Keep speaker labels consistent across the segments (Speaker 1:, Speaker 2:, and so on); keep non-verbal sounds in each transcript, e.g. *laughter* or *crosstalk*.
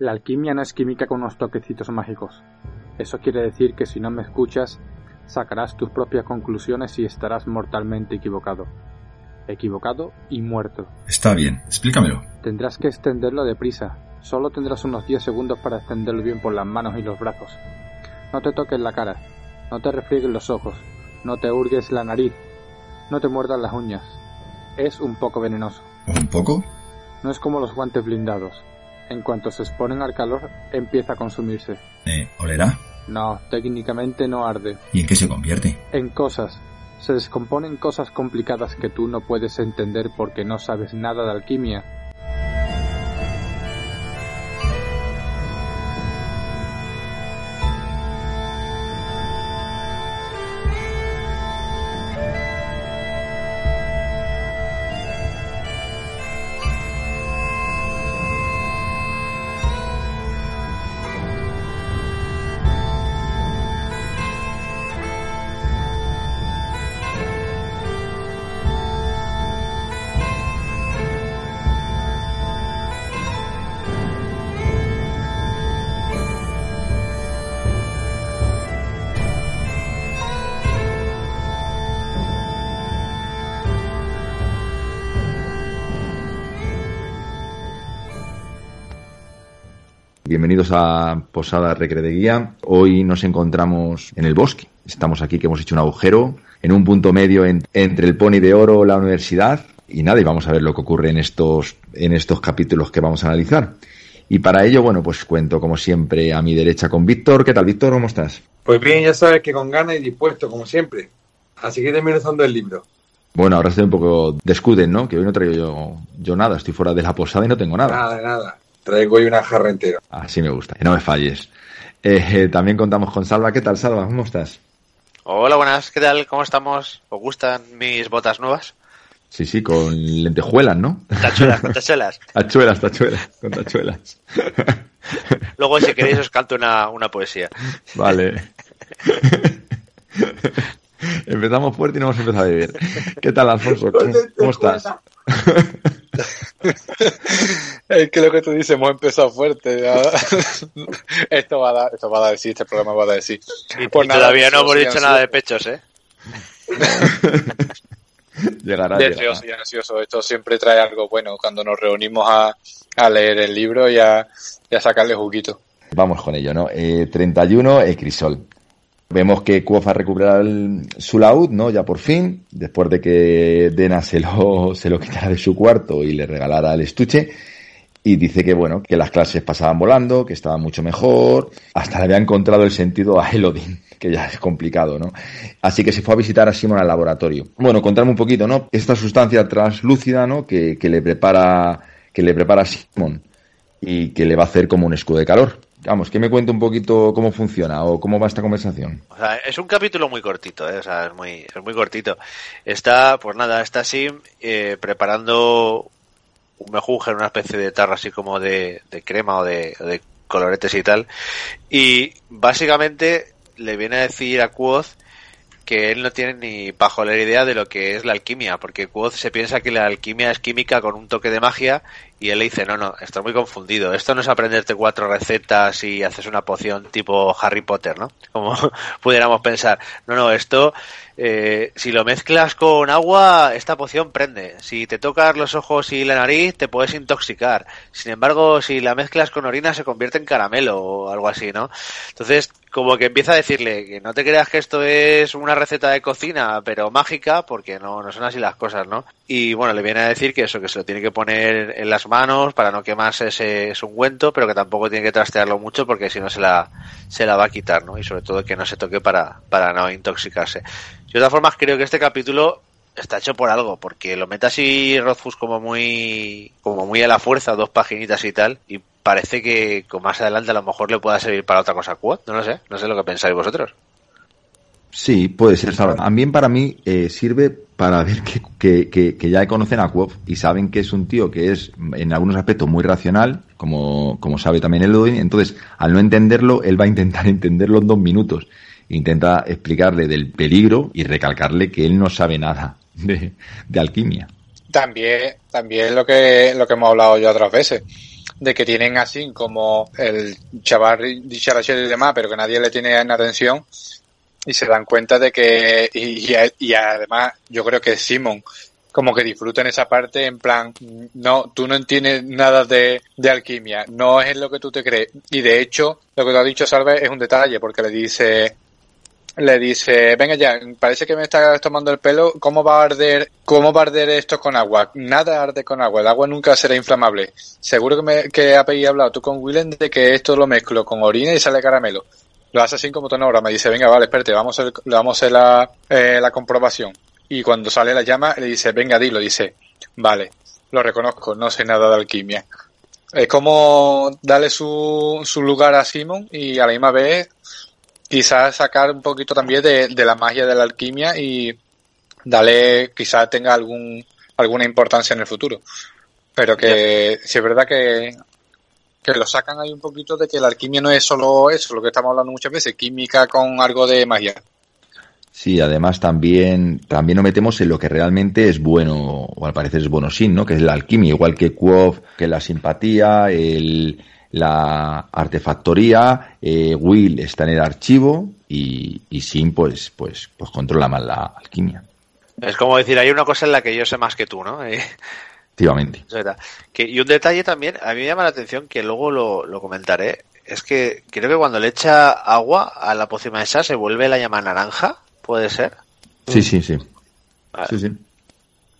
Speaker 1: La alquimia no es química con unos toquecitos mágicos. Eso quiere decir que si no me escuchas, sacarás tus propias conclusiones y estarás mortalmente equivocado. Equivocado y muerto.
Speaker 2: Está bien, explícamelo.
Speaker 1: Tendrás que extenderlo deprisa. Solo tendrás unos 10 segundos para extenderlo bien por las manos y los brazos. No te toques la cara. No te refriegues los ojos. No te hurgues la nariz. No te muerdas las uñas. Es un poco venenoso.
Speaker 2: ¿Un poco?
Speaker 1: No es como los guantes blindados. En cuanto se exponen al calor, empieza a consumirse.
Speaker 2: Eh, ¿Olerá?
Speaker 1: No, técnicamente no arde.
Speaker 2: ¿Y en qué se convierte?
Speaker 1: En cosas. Se descomponen cosas complicadas que tú no puedes entender porque no sabes nada de alquimia.
Speaker 3: Bienvenidos a Posada Recre de Guía. Hoy nos encontramos en el bosque. Estamos aquí que hemos hecho un agujero en un punto medio en- entre el Pony de Oro, la universidad y nada, y vamos a ver lo que ocurre en estos, en estos capítulos que vamos a analizar. Y para ello, bueno, pues cuento como siempre a mi derecha con Víctor. ¿Qué tal, Víctor? ¿Cómo estás?
Speaker 4: Pues bien, ya sabes que con ganas y dispuesto, como siempre. Así que desmenuzando el libro.
Speaker 3: Bueno, ahora estoy un poco descuden, ¿no? Que hoy no traigo yo, yo nada. Estoy fuera de la posada y no tengo nada.
Speaker 4: Nada, nada. Traigo hoy una jarra entera.
Speaker 3: Así me gusta. Que no me falles. Eh, eh, también contamos con Salva. ¿Qué tal, Salva? ¿Cómo estás?
Speaker 5: Hola, buenas, ¿qué tal? ¿Cómo estamos? ¿Os gustan mis botas nuevas?
Speaker 3: Sí, sí, con lentejuelas, ¿no?
Speaker 5: Tachuelas, con *laughs* tachuelas.
Speaker 3: Tachuelas, tachuelas, con tachuelas. *laughs*
Speaker 5: Luego, si queréis, os canto una, una poesía.
Speaker 3: Vale. *laughs* Empezamos fuerte y no hemos empezado a beber. ¿Qué tal, Alfonso? ¿Cómo, cómo estás? *laughs*
Speaker 6: Es que lo que tú dices, hemos empezado fuerte. *laughs* esto va a dar, esto va a dar de sí, este programa va a dar de sí.
Speaker 5: Y,
Speaker 6: Pues
Speaker 5: y
Speaker 6: nada,
Speaker 5: todavía no hemos dicho nada de
Speaker 6: ansioso.
Speaker 5: pechos, ¿eh? *laughs*
Speaker 3: Llegará, llegará.
Speaker 6: y ansioso. Esto siempre trae algo bueno cuando nos reunimos a, a leer el libro y a, y a sacarle juguito.
Speaker 3: Vamos con ello, ¿no? Eh, 31, eh, Crisol. Vemos que Quoth ha recuperado el- su laúd, ¿no? Ya por fin, después de que Dena se lo, *laughs* se lo quitara de su cuarto y le regalara el estuche. Y dice que, bueno, que las clases pasaban volando, que estaba mucho mejor. Hasta le había encontrado el sentido a Elodin, *laughs* que ya es complicado, ¿no? Así que se fue a visitar a Simon al laboratorio. Bueno, contarme un poquito, ¿no? Esta sustancia translúcida, ¿no? Que, que le prepara, que le prepara Simon y que le va a hacer como un escudo de calor. Vamos, que me cuente un poquito cómo funciona o cómo va esta conversación.
Speaker 5: O sea, es un capítulo muy cortito, ¿eh? O sea, es muy, es muy cortito. Está, pues nada, está Sim eh, preparando un mejunje en una especie de tarro así como de, de crema o de, de coloretes y tal. Y básicamente le viene a decir a Quoth que él no tiene ni pajolera idea de lo que es la alquimia, porque Quoth se piensa que la alquimia es química con un toque de magia y él le dice, no, no, estoy muy confundido, esto no es aprenderte cuatro recetas y haces una poción tipo Harry Potter, ¿no? *laughs* Como pudiéramos pensar, no, no, esto, eh, si lo mezclas con agua, esta poción prende, si te tocas los ojos y la nariz, te puedes intoxicar, sin embargo, si la mezclas con orina, se convierte en caramelo o algo así, ¿no? Entonces, como que empieza a decirle que no te creas que esto es una receta de cocina, pero mágica, porque no, no son así las cosas, ¿no? Y bueno, le viene a decir que eso, que se lo tiene que poner en las manos para no quemarse ese, ese ungüento, pero que tampoco tiene que trastearlo mucho porque si no se la, se la va a quitar, ¿no? Y sobre todo que no se toque para, para no intoxicarse. Yo de todas formas creo que este capítulo está hecho por algo, porque lo mete así Rothfuss como muy, como muy a la fuerza, dos paginitas y tal, y parece que con más adelante a lo mejor le pueda servir para otra cosa Quad, no lo sé, no sé lo que pensáis vosotros.
Speaker 3: Sí, puede ser. También para mí eh, sirve para ver que, que, que, que ya conocen a Quof y saben que es un tío que es en algunos aspectos muy racional, como, como sabe también Elodin. Entonces, al no entenderlo, él va a intentar *laughs* entenderlo en dos minutos. Intenta explicarle del peligro y recalcarle que él no sabe nada *laughs* de, de alquimia.
Speaker 6: También, también lo que, lo que hemos hablado ya otras veces, de que tienen así como el chaval dicharachero y demás, pero que nadie le tiene en atención, y se dan cuenta de que, y, y, y además yo creo que Simon como que disfruta en esa parte en plan, no, tú no entiendes nada de, de alquimia, no es lo que tú te crees. Y de hecho, lo que te ha dicho Salve es un detalle, porque le dice, le dice, venga ya, parece que me estás tomando el pelo, ¿cómo va a arder, cómo va a arder esto con agua? Nada arde con agua, el agua nunca será inflamable. Seguro que, me, que habéis hablado tú con Willem de que esto lo mezclo con orina y sale caramelo. Lo hace así como tonora, me dice, venga, vale, espérate, vamos a vamos a hacer la, eh, la comprobación. Y cuando sale la llama, le dice, venga, dilo, dice, vale, lo reconozco, no sé nada de alquimia. Es como darle su, su lugar a Simon y a la misma vez quizás sacar un poquito también de, de la magia de la alquimia y darle, quizás tenga algún, alguna importancia en el futuro. Pero que si es verdad que, que lo sacan ahí un poquito de que la alquimia no es solo eso, lo que estamos hablando muchas veces, química con algo de magia.
Speaker 3: Sí, además también, también nos metemos en lo que realmente es bueno, o al parecer es bueno sin, ¿no? Que es la alquimia, igual que Quoth, que la simpatía, el, la artefactoría, eh, Will está en el archivo y, y Sin pues, pues, pues controla más la alquimia.
Speaker 5: Es como decir, hay una cosa en la que yo sé más que tú, ¿no? *laughs* Eh,
Speaker 3: Efectivamente.
Speaker 5: es verdad. Que, y un detalle también, a mí me llama la atención, que luego lo, lo comentaré, es que creo que cuando le echa agua a la pócima esa se vuelve la llama naranja, ¿puede ser?
Speaker 3: Sí, sí, sí.
Speaker 5: Vale.
Speaker 3: Sí, sí.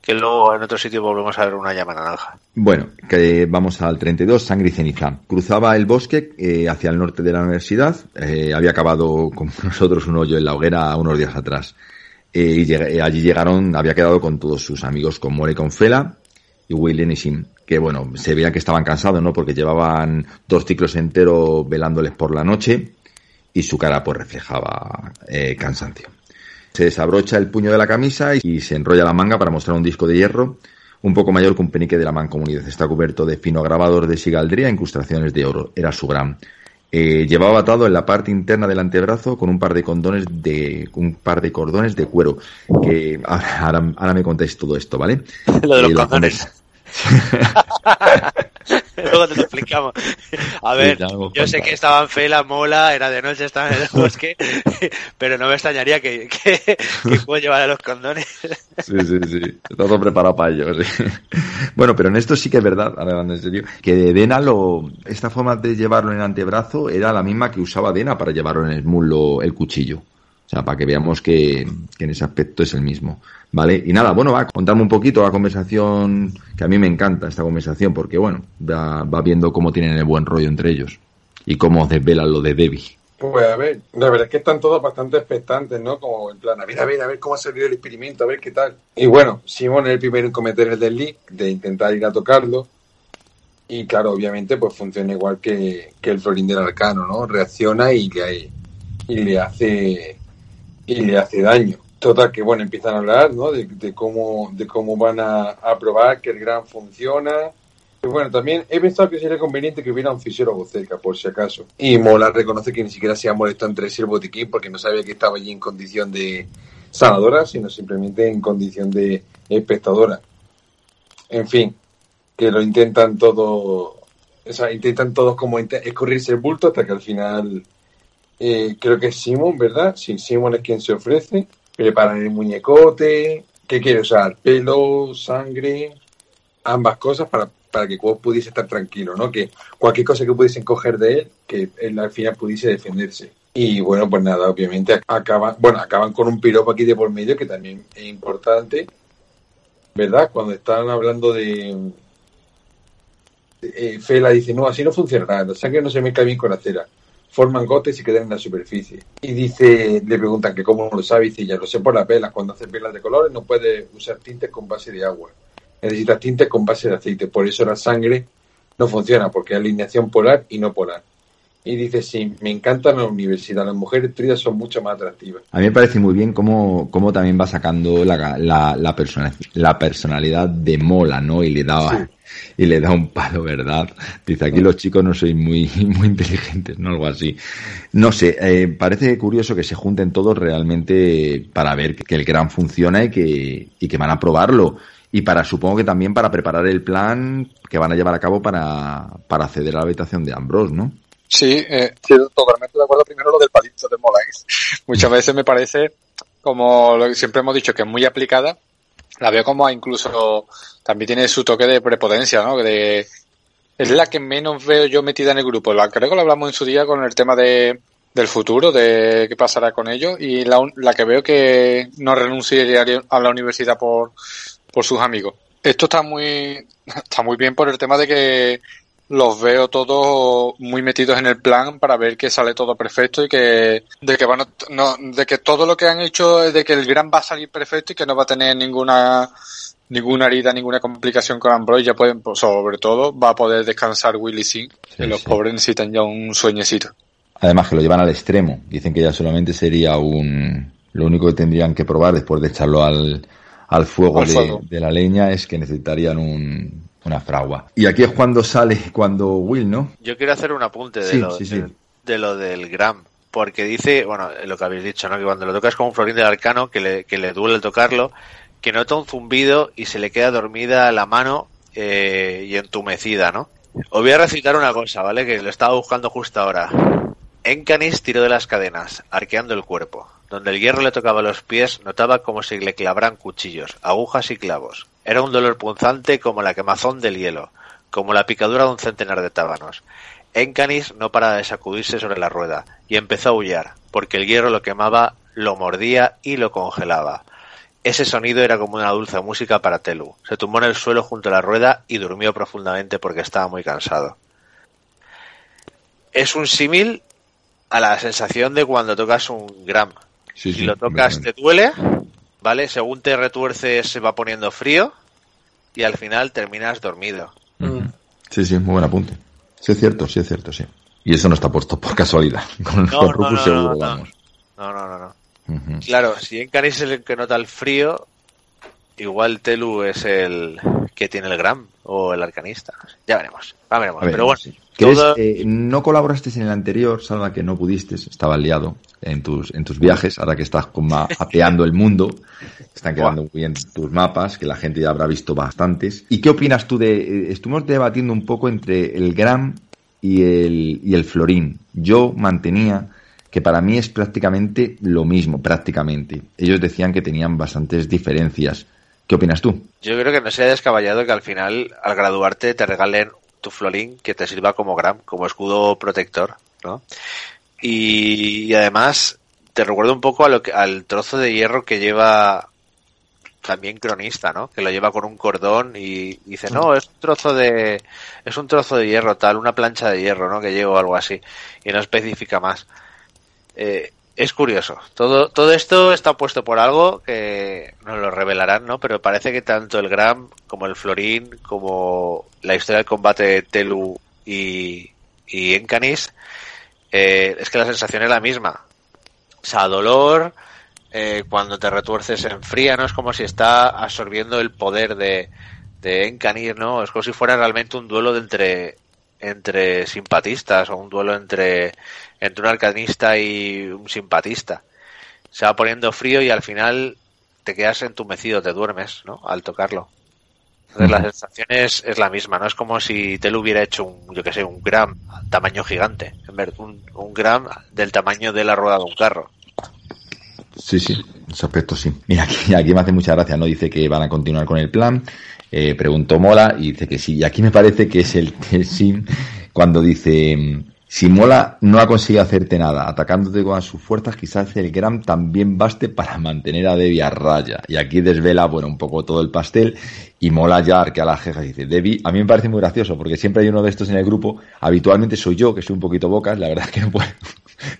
Speaker 5: Que luego en otro sitio volvemos a ver una llama naranja.
Speaker 3: Bueno, que vamos al 32, sangre y ceniza. Cruzaba el bosque eh, hacia el norte de la universidad. Eh, había acabado con *laughs* nosotros un hoyo en la hoguera unos días atrás. Eh, y lleg- eh, allí llegaron, había quedado con todos sus amigos, con More y con Fela y William y Sim. Que bueno, se veía que estaban cansados, ¿no? Porque llevaban dos ciclos enteros velándoles por la noche y su cara pues reflejaba eh, cansancio. Se desabrocha el puño de la camisa y se enrolla la manga para mostrar un disco de hierro un poco mayor que un penique de la mancomunidad. Está cubierto de fino grabados de sigaldría e incrustaciones de oro. Era su gran. Eh, llevaba atado en la parte interna del antebrazo con un par de condones de un par de cordones de cuero. Que ahora, me contáis todo esto, ¿vale? *laughs*
Speaker 5: Lo de los
Speaker 3: Eh,
Speaker 5: condones. *laughs* Luego te lo explicamos. A ver, yo sé que estaba en Fela, mola, era de noche, estaba en el *laughs* bosque, *laughs* pero no me extrañaría que, que, que puedo llevar a los condones.
Speaker 3: Sí, sí, sí. Está todo preparado para ello, sí. Bueno, pero en esto sí que es verdad, hablando en serio, que de Dena lo, esta forma de llevarlo en el antebrazo era la misma que usaba Dena para llevarlo en el muslo el cuchillo. O sea, para que veamos que, en ese aspecto es el mismo. ¿Vale? Y nada, bueno, va contarme un poquito la conversación, que a mí me encanta esta conversación, porque bueno, va, viendo cómo tienen el buen rollo entre ellos. Y cómo desvelan lo de Debbie.
Speaker 4: Pues a ver, la verdad es que están todos bastante expectantes, ¿no? Como en plan, a ver, a ver, a ver cómo ha salido el experimento, a ver qué tal. Y bueno, Simón es el primero en cometer el desliz de intentar ir a tocarlo. Y claro, obviamente, pues funciona igual que, que el florín del arcano, ¿no? Reacciona y le, y le hace y le hace daño. Total, que bueno, empiezan a hablar, ¿no? De, cómo, de cómo van a, a probar que el gran funciona. Y bueno, también he pensado que sería conveniente que hubiera un fisiólogo cerca, por si acaso. Y Mola reconoce que ni siquiera se ha molestado en traerse el botiquín porque no sabía que estaba allí en condición de sanadora, sino simplemente en condición de espectadora. En fin, que lo intentan todo, o sea, intentan todos como escurrirse el bulto hasta que al final eh, creo que es Simon, ¿verdad? Sí, Simon es quien se ofrece. Preparan el muñecote. ¿Qué quiere usar? Pelo, sangre, ambas cosas para, para que Quoth pudiese estar tranquilo, ¿no? Que cualquier cosa que pudiesen coger de él, que él al final pudiese defenderse. Y bueno, pues nada, obviamente ac- acaban, bueno, acaban con un piropo aquí de por medio que también es importante, ¿verdad? Cuando están hablando de, eh, Fela dice, no, así no funcionará, la sangre no se mezcla bien con la cera, forman gotes y quedan en la superficie. Y dice, le preguntan que cómo lo sabe, y dice, ya lo sé por las velas, cuando haces velas de colores no puedes usar tintes con base de agua, necesitas tintes con base de aceite, por eso la sangre no funciona porque hay alineación polar y no polar. Y dice, sí, me encanta la universidad, las mujeres trías son mucho más atractivas.
Speaker 3: A mí me parece muy bien cómo, cómo también va sacando la, la, la, persona, la personalidad de Mola, ¿no? Y le da, y le da un palo, ¿verdad? Dice, aquí los chicos no sois muy, *laughs* muy inteligentes, ¿no? Algo así. No sé, eh, parece curioso que se junten todos realmente para ver que, que el gran funciona y que, y que van a probarlo y para supongo que también para preparar el plan que van a llevar a cabo para, para acceder a la habitación de Ambrose, ¿no?
Speaker 6: Sí, eh, totalmente de acuerdo. Primero lo del palito de Molais. Muchas veces me parece, como lo que siempre hemos dicho, que es muy aplicada. La veo como incluso también tiene su toque de prepotencia, ¿no? De, es la que menos veo yo metida en el grupo. La, creo que lo hablamos en su día con el tema de, del futuro, de qué pasará con ellos. Y la, la que veo que no renunciaría a la universidad por, por sus amigos. Esto está muy, está muy bien por el tema de que los veo todos muy metidos en el plan para ver que sale todo perfecto y que de que van a, no, de que todo lo que han hecho es de que el gran va a salir perfecto y que no va a tener ninguna ninguna herida, ninguna complicación con Ambroise, ya pueden, pues, sobre todo, va a poder descansar Willy Singh, sí, los sí. pobres necesitan ya un sueñecito.
Speaker 3: Además que lo llevan al extremo, dicen que ya solamente sería un, lo único que tendrían que probar después de echarlo al, al fuego, al fuego. De, de, la leña es que necesitarían un, una fragua. Y aquí es cuando sale, cuando Will, ¿no?
Speaker 5: Yo quiero hacer un apunte de, sí, lo, sí, sí. De, de, lo del Gram. Porque dice, bueno, lo que habéis dicho, ¿no? Que cuando lo tocas con un florín del arcano, que le, que le duele tocarlo, que nota un zumbido y se le queda dormida la mano eh, y entumecida, ¿no? Os voy a recitar una cosa, ¿vale? Que lo estaba buscando justo ahora. Encanis tiró de las cadenas, arqueando el cuerpo. Donde el hierro le tocaba los pies, notaba como si le clavaran cuchillos, agujas y clavos. Era un dolor punzante como la quemazón del hielo, como la picadura de un centenar de tábanos. Encanis no paraba de sacudirse sobre la rueda y empezó a aullar, porque el hierro lo quemaba, lo mordía y lo congelaba. Ese sonido era como una dulce música para Telu. Se tumbó en el suelo junto a la rueda y durmió profundamente porque estaba muy cansado. Es un símil a la sensación de cuando tocas un gram.
Speaker 3: Sí,
Speaker 5: si lo tocas te duele, ¿vale? Según te retuerces se va poniendo frío y al final terminas dormido.
Speaker 3: Mm. Sí, sí, muy buen apunte. Sí es cierto, sí es cierto, sí. Y eso no está puesto por casualidad. *laughs* Con,
Speaker 5: no, no, no,
Speaker 3: seguro,
Speaker 5: no,
Speaker 3: vamos.
Speaker 5: No, no, no, no. Uh -huh. Claro, si Encanis es el que nota el frío, igual Telu es el que tiene el gram o el arcanista. Ya veremos, ya veremos. Ver, Pero bueno,
Speaker 3: sí. Eh, no colaboraste en el anterior, salva que no pudiste, estaba liado en tus, en tus viajes, ahora que estás como *laughs* apeando el mundo, están quedando muy bien tus mapas, que la gente ya habrá visto bastantes. ¿Y qué opinas tú de, eh, estuvimos debatiendo un poco entre el gram y el, y el florín? Yo mantenía que para mí es prácticamente lo mismo, prácticamente. Ellos decían que tenían bastantes diferencias. ¿Qué opinas tú?
Speaker 5: Yo creo que no sería descabellado que al final, al graduarte, te regalen tu florín que te sirva como gram, como escudo protector, ¿no? Y, además, te recuerdo un poco a lo que, al trozo de hierro que lleva también cronista, ¿no? Que lo lleva con un cordón y dice, no, es un trozo de, es un trozo de hierro tal, una plancha de hierro, ¿no? Que llevo algo así. Y no especifica más. Eh, es curioso. Todo, todo esto está puesto por algo que nos lo revelarán, ¿no? Pero parece que tanto el Gram como el Florín, como la historia del combate de Telu y, y Encanis, eh, es que la sensación es la misma. O sea, dolor, eh, cuando te retuerces en fría, ¿no? Es como si está absorbiendo el poder de, de Encanis, ¿no? Es como si fuera realmente un duelo de entre, entre simpatistas o un duelo entre, entre un arcanista y un simpatista. Se va poniendo frío y al final te quedas entumecido, te duermes, ¿no? Al tocarlo. Entonces la sensación es, es, la misma, ¿no? Es como si te lo hubiera hecho un, yo que sé, un gram tamaño gigante, en vez un, un gram del tamaño de la rueda de un carro.
Speaker 3: Sí, sí, en ese aspecto sí. Mira, aquí, aquí me hace mucha gracia, ¿no? Dice que van a continuar con el plan. Eh, preguntó Mola y dice que sí. Y aquí me parece que es el, el sim cuando dice si Mola no ha conseguido hacerte nada, atacándote con sus fuerzas, quizás el Gram también baste para mantener a Debbie a raya. Y aquí desvela, bueno, un poco todo el pastel y Mola ya arquea la jeja y dice, Debbie, a mí me parece muy gracioso porque siempre hay uno de estos en el grupo, habitualmente soy yo, que soy un poquito bocas, la verdad es que *laughs* no, puedo,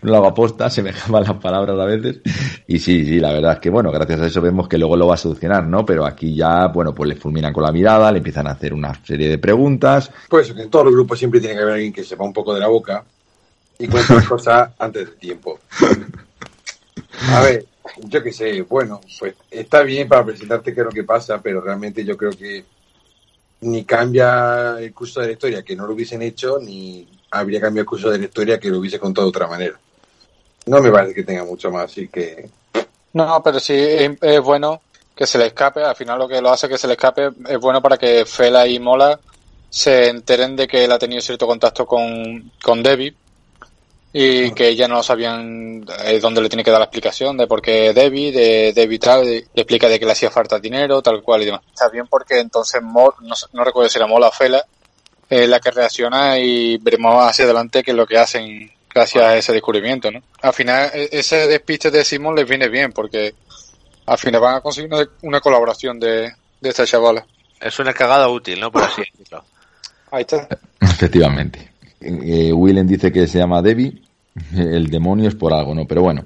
Speaker 3: no *laughs* lo hago aposta, se me jaman las palabras a veces, Y sí, sí, la verdad es que, bueno, gracias a eso vemos que luego lo va a solucionar, ¿no? Pero aquí ya, bueno, pues le fulminan con la mirada, le empiezan a hacer una serie de preguntas.
Speaker 4: Pues en todos los grupos siempre tiene que haber alguien que sepa un poco de la boca y cuente las *laughs* cosas antes del tiempo. A ver, yo qué sé, bueno, pues está bien para presentarte qué es lo que pasa, pero realmente yo creo que ni cambia el curso de la historia que no lo hubiesen hecho, ni habría cambiado el curso de la historia que lo hubiese contado de otra manera. No me parece que tenga mucho más, así que
Speaker 6: No, pero sí es, es bueno que se le escape. Al final lo que lo hace que se le escape es bueno para que Fela y Mola se enteren de que él ha tenido cierto contacto con, con Debbie y que ella no sabían eh, dónde le tiene que dar la explicación de por qué Debbie, de Debbie tal, le explica de que le hacía falta dinero, tal cual y demás. Está bien porque entonces Mo, no, no recuerdo si era Mola o Fela, es la que reacciona y veremos hacia adelante qué es lo que hacen gracias a ese descubrimiento, ¿no? Al final, e- ese despiste de Simon les viene bien porque al final van a conseguir una, una colaboración de, de esta chavala.
Speaker 5: Es una cagada útil, ¿no? Por así decirlo. *laughs*
Speaker 6: Ahí está.
Speaker 3: Efectivamente. Eh, Willem dice que se llama Debbie. El demonio es por algo, ¿no? Pero bueno,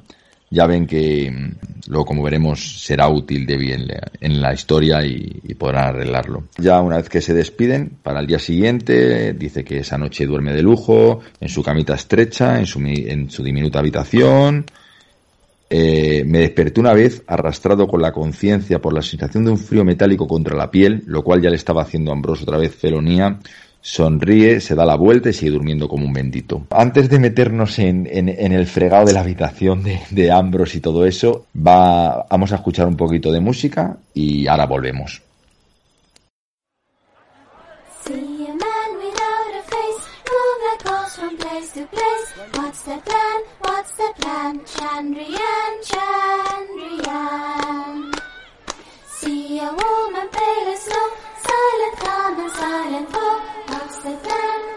Speaker 3: ya ven que mm, luego, como veremos, será útil Debbie en la, en la historia y, podrán arreglarlo. Ya una vez que se despiden, para el día siguiente, dice que esa noche duerme de lujo, en su camita estrecha, en su, en su diminuta habitación. Eh, me desperté una vez arrastrado con la conciencia por la sensación de un frío metálico contra la piel, lo cual ya le estaba haciendo a Ambrose otra vez felonía. Sonríe, se da la vuelta y sigue durmiendo como un bendito. Antes de meternos en, el fregado de la habitación de, Ambrose y todo eso, va, vamos a escuchar un poquito de música y ahora volvemos.
Speaker 7: See a woman pale snow, silent calm and silent foe. the gun.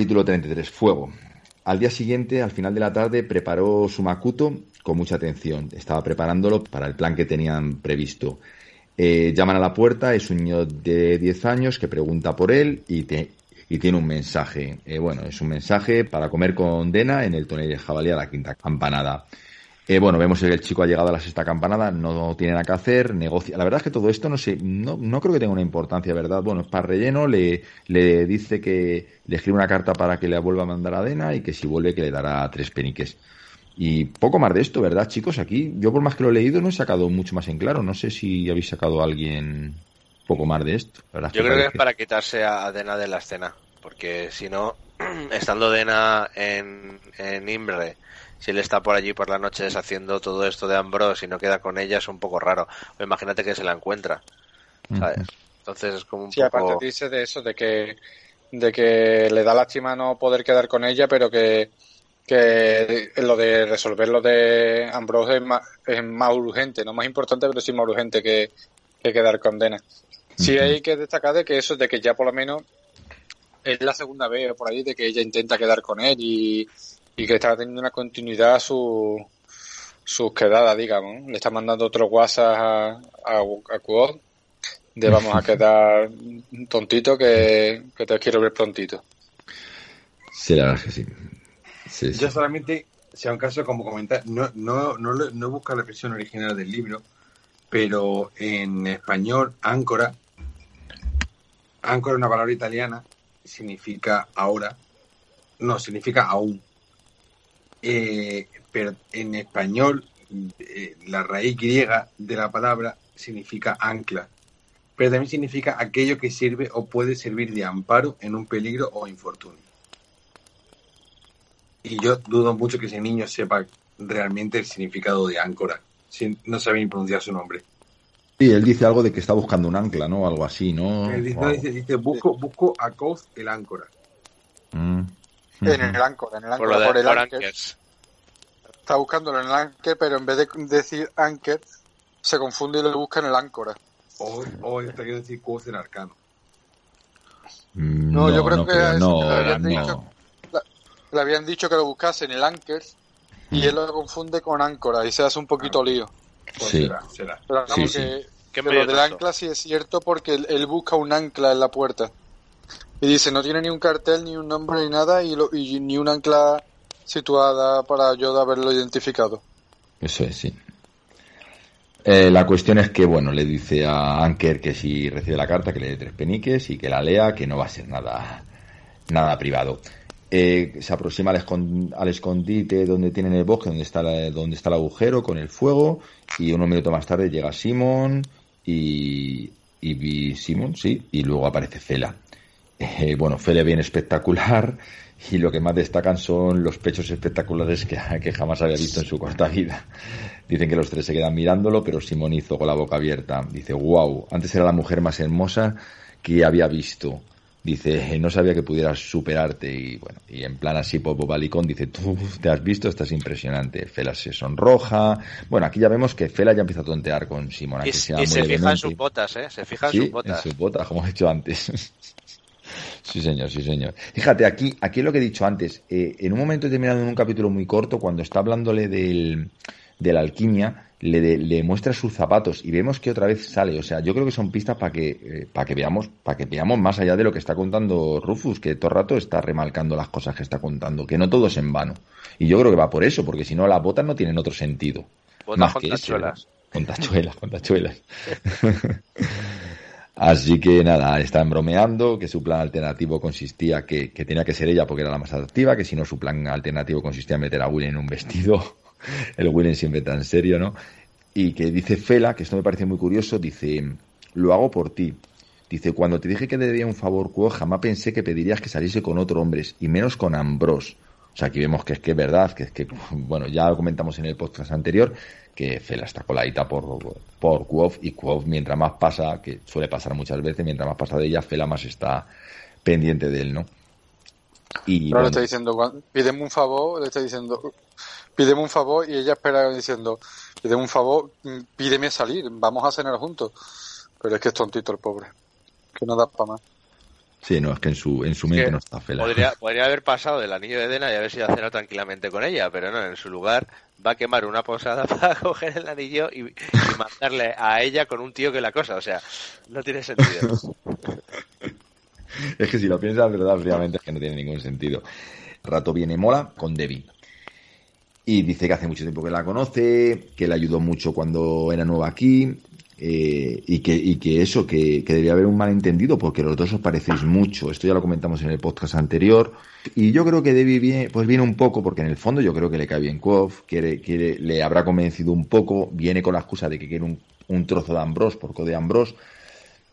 Speaker 3: Capítulo 33. Fuego. Al día siguiente, al final de la tarde, preparó su Makuto con mucha atención. Estaba preparándolo para el plan que tenían previsto. Eh, llaman a la puerta, es un niño de 10 años que pregunta por él y, tiene un mensaje. Eh, bueno, es un mensaje para comer con Dena en el tonel de jabalí a la quinta campanada. Eh, bueno, vemos que el chico ha llegado a la sexta campanada, no tiene nada que hacer, negocia. La verdad es que todo esto no sé, no, no creo que tenga una importancia, ¿verdad? Bueno, es para relleno, le, le dice que le escribe una carta para que le vuelva a mandar a Dena y que si vuelve que le dará tres peniques. Y poco más de esto, ¿verdad, chicos? Aquí, yo por más que lo he leído, no he sacado mucho más en claro. No sé si habéis sacado a alguien poco más de esto.
Speaker 5: Yo creo que es para quitarse a Dena de la escena, porque si no, *clears throat* estando Dena en, en Imbre, si él está por allí por las noches haciendo todo esto de Ambrose y no queda con ella, es un poco raro. O imagínate que se la encuentra, ¿sabes? Entonces es como un
Speaker 6: Sí,
Speaker 5: poco...
Speaker 6: aparte dice de eso, de que, de que le da lástima no poder quedar con ella, pero que, que lo de resolver lo de Ambrose es más, es más urgente, no más importante, pero sí más urgente que, que quedar con Dena. Sí hay que destacar de que eso, de que ya por lo menos es la segunda vez por ahí de que ella intenta quedar con él y, y que está teniendo una continuidad a su, sus quedadas, digamos. Le está mandando otro WhatsApp a, a, a Quod de vamos a quedar tontito que, que te quiero ver prontito.
Speaker 3: Sí, la verdad es que sí. Sí, sí.
Speaker 4: Yo solamente, si a un caso como comentar, no, no, no, no he buscado la versión original del libro, pero en español, áncora, áncora es una palabra italiana, significa ahora, no, significa aún. Eh, pero en español, eh, la raíz griega de la palabra significa ancla, pero también significa aquello que sirve o puede servir de amparo en un peligro o infortunio. Y yo dudo mucho que ese niño sepa realmente el significado de áncora. Si no sabe ni pronunciar su nombre.
Speaker 3: Sí, él dice algo de que está buscando un ancla, ¿no? Algo así, ¿no?
Speaker 4: Él dice, dice, dice, busco, busco a Koz el áncora.
Speaker 3: Mm.
Speaker 6: En el Anchor, en el
Speaker 5: Por
Speaker 6: Anchor,
Speaker 5: de
Speaker 6: por el
Speaker 5: por
Speaker 6: Anchor.
Speaker 5: Anchors.
Speaker 6: Está buscándolo en el Anchor, pero en vez de decir Anchor, se confunde y lo busca en el Áncora.
Speaker 4: O, o está queriendo decir Koz el arcano.
Speaker 3: Mm,
Speaker 6: No, yo creo que
Speaker 3: creo,
Speaker 6: es-
Speaker 3: no,
Speaker 6: lo habían
Speaker 3: no.
Speaker 6: dicho. Le habían dicho que lo buscase en el Anchor y él lo confunde con Áncora y se hace un poquito lío.
Speaker 4: Pues
Speaker 3: Sí.
Speaker 4: será, será.
Speaker 6: Pero
Speaker 3: Sí,
Speaker 6: que, lo del ancla sí es cierto porque él, él busca un ancla en la puerta. Y dice, no tiene ni un cartel, ni un nombre, ni nada, y, lo- y ni un ancla situada para yo de haberlo identificado.
Speaker 3: Eso es, sí. Eh, la cuestión es que, bueno, le dice a Anker que si recibe la carta que le dé tres peniques y que la lea, que no va a ser nada, nada privado. Eh, se aproxima al, escon- al escondite donde tienen el bosque, donde está, la- donde está el agujero con el fuego, y unos minutos más tarde llega Simon y, y vi Simon, sí, y luego aparece Fela. Eh, bueno, Fela bien espectacular y lo que más destacan son los pechos espectaculares que, *laughs* que jamás había visto en su corta vida. Dicen que los tres se quedan mirándolo, pero Simón hizo con la boca abierta. Dice, wow, antes era la mujer más hermosa que había visto. Dice, no sabía que pudieras superarte. Y bueno, y en plan así, Popo Balicón dice, tú te has visto, estás impresionante. Fela se sonroja. Bueno, aquí ya vemos que Fela ya empieza a tontear con Simón.
Speaker 5: Y,
Speaker 3: aunque sea
Speaker 5: y se
Speaker 3: muy
Speaker 5: fija en sus botas, ¿eh? Se fija en
Speaker 3: Sí,
Speaker 5: sus
Speaker 3: en
Speaker 5: botas.
Speaker 3: sus botas, como he dicho antes. *laughs* sí, señor, sí, señor. Fíjate, aquí, aquí es lo que he dicho antes. Eh, en un momento determinado, en un capítulo muy corto, cuando está hablándole del, de la alquimia, le, de- le muestra sus zapatos y vemos que otra vez sale. O sea, yo creo que son pistas para que, eh, para que veamos, para que veamos más allá de lo que está contando Rufus, que todo el rato está remarcando las cosas que está contando, que no todo es en vano. Y yo creo que va por eso, porque si no, las botas no tienen otro sentido.
Speaker 5: Botas
Speaker 3: más
Speaker 5: con
Speaker 3: que ese,
Speaker 5: tachuelas.
Speaker 3: con tachuelas, con tachuelas. *laughs* Así que nada, están bromeando, que su plan alternativo consistía que, que tenía que ser ella porque era la más atractiva, que si no su plan alternativo consistía en meter a Willen en un vestido, *laughs* el Willen siempre tan serio, ¿no? Y que dice Fela, que esto me parece muy curioso, dice, lo hago por ti. Dice, cuando te dije que te debía un favor, Quo, jamás pensé que pedirías que saliese con otro hombre, y menos con Ambrose. O sea, aquí vemos que es que es verdad, que es que, *laughs* bueno, ya lo comentamos en el podcast anterior, que Fela está coladita por, por Quoth, y Quoth, mientras más pasa, que suele pasar muchas veces, mientras más pasa de ella, Fela más está pendiente de él, ¿no? Y
Speaker 6: Pero le
Speaker 3: bueno,
Speaker 6: está diciendo, "Juan, pídeme un favor, le está diciendo, pídeme un favor, y ella espera diciendo, pídeme un favor, mm, pídeme salir, vamos a cenar juntos. Pero es que es tontito el pobre, que no da para más.
Speaker 3: Sí, no, es que en su, en su mente
Speaker 5: que
Speaker 3: no está Fela.
Speaker 5: Podría, *laughs* podría haber pasado del anillo de Dena y haberse ido a cenar tranquilamente con ella, pero no, en su lugar va a quemar una posada *laughs* para coger el anillo y, y mandarle a ella con un tío que la cosa. O sea, no tiene sentido.
Speaker 3: Es que si lo piensas, verdad, fríamente es que no tiene ningún sentido. Rato viene Mola con Debbie. Y dice que hace mucho tiempo que la conoce, que le ayudó mucho cuando era nueva aquí, eh, y, que, y que eso, que, que debía haber un malentendido porque los dos os parecéis mucho. Esto ya lo comentamos en el podcast anterior. Y yo creo que Debbie viene, pues viene un poco, porque en el fondo yo creo que le cae bien Quoth, quiere, quiere, le habrá convencido un poco, viene con la excusa de que quiere un, un trozo de Ambrose, por de Ambrose,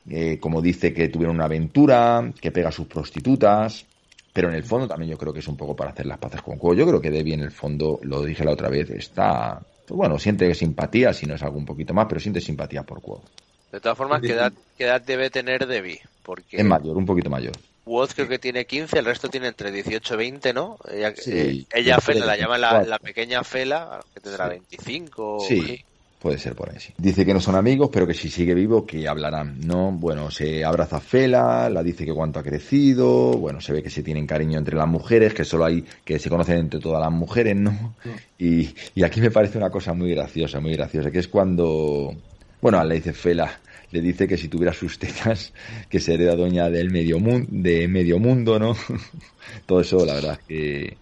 Speaker 3: eh, como dice que tuvieron una aventura, que pega a sus prostitutas, pero en el fondo también yo creo que es un poco para hacer las paces con Quoth. Yo creo que Debbie en el fondo, lo dije la otra vez, está, pues bueno, siente simpatía, si no es algo un poquito más, pero siente simpatía por Quoth.
Speaker 5: De todas formas, ¿qué edad, qué edad debe tener Debbie? Porque
Speaker 3: Es mayor, un poquito mayor.
Speaker 5: Woz creo que tiene 15, el resto tiene entre 18 y 20, ¿no? Ella,
Speaker 3: Sí.
Speaker 5: ella Fela, la
Speaker 3: que
Speaker 5: llama la,
Speaker 3: 24.
Speaker 5: la pequeña Fela, que tendrá
Speaker 3: Sí.
Speaker 5: 25.
Speaker 3: Sí, puede ser por ahí, sí. Dice que no son amigos, pero que si sigue vivo, que hablarán, ¿no? Bueno, se abraza a Fela, la dice que cuánto ha crecido, bueno, se ve que se tienen cariño entre las mujeres, que solo hay, que se conocen entre todas las mujeres, ¿no? Y, y aquí me parece una cosa muy graciosa, muy graciosa, que es cuando, bueno, le dice Fela, le dice que si tuviera sus tetas, que se hereda doña del medio mundo, de medio mundo, ¿no? *laughs* Todo eso, la verdad que,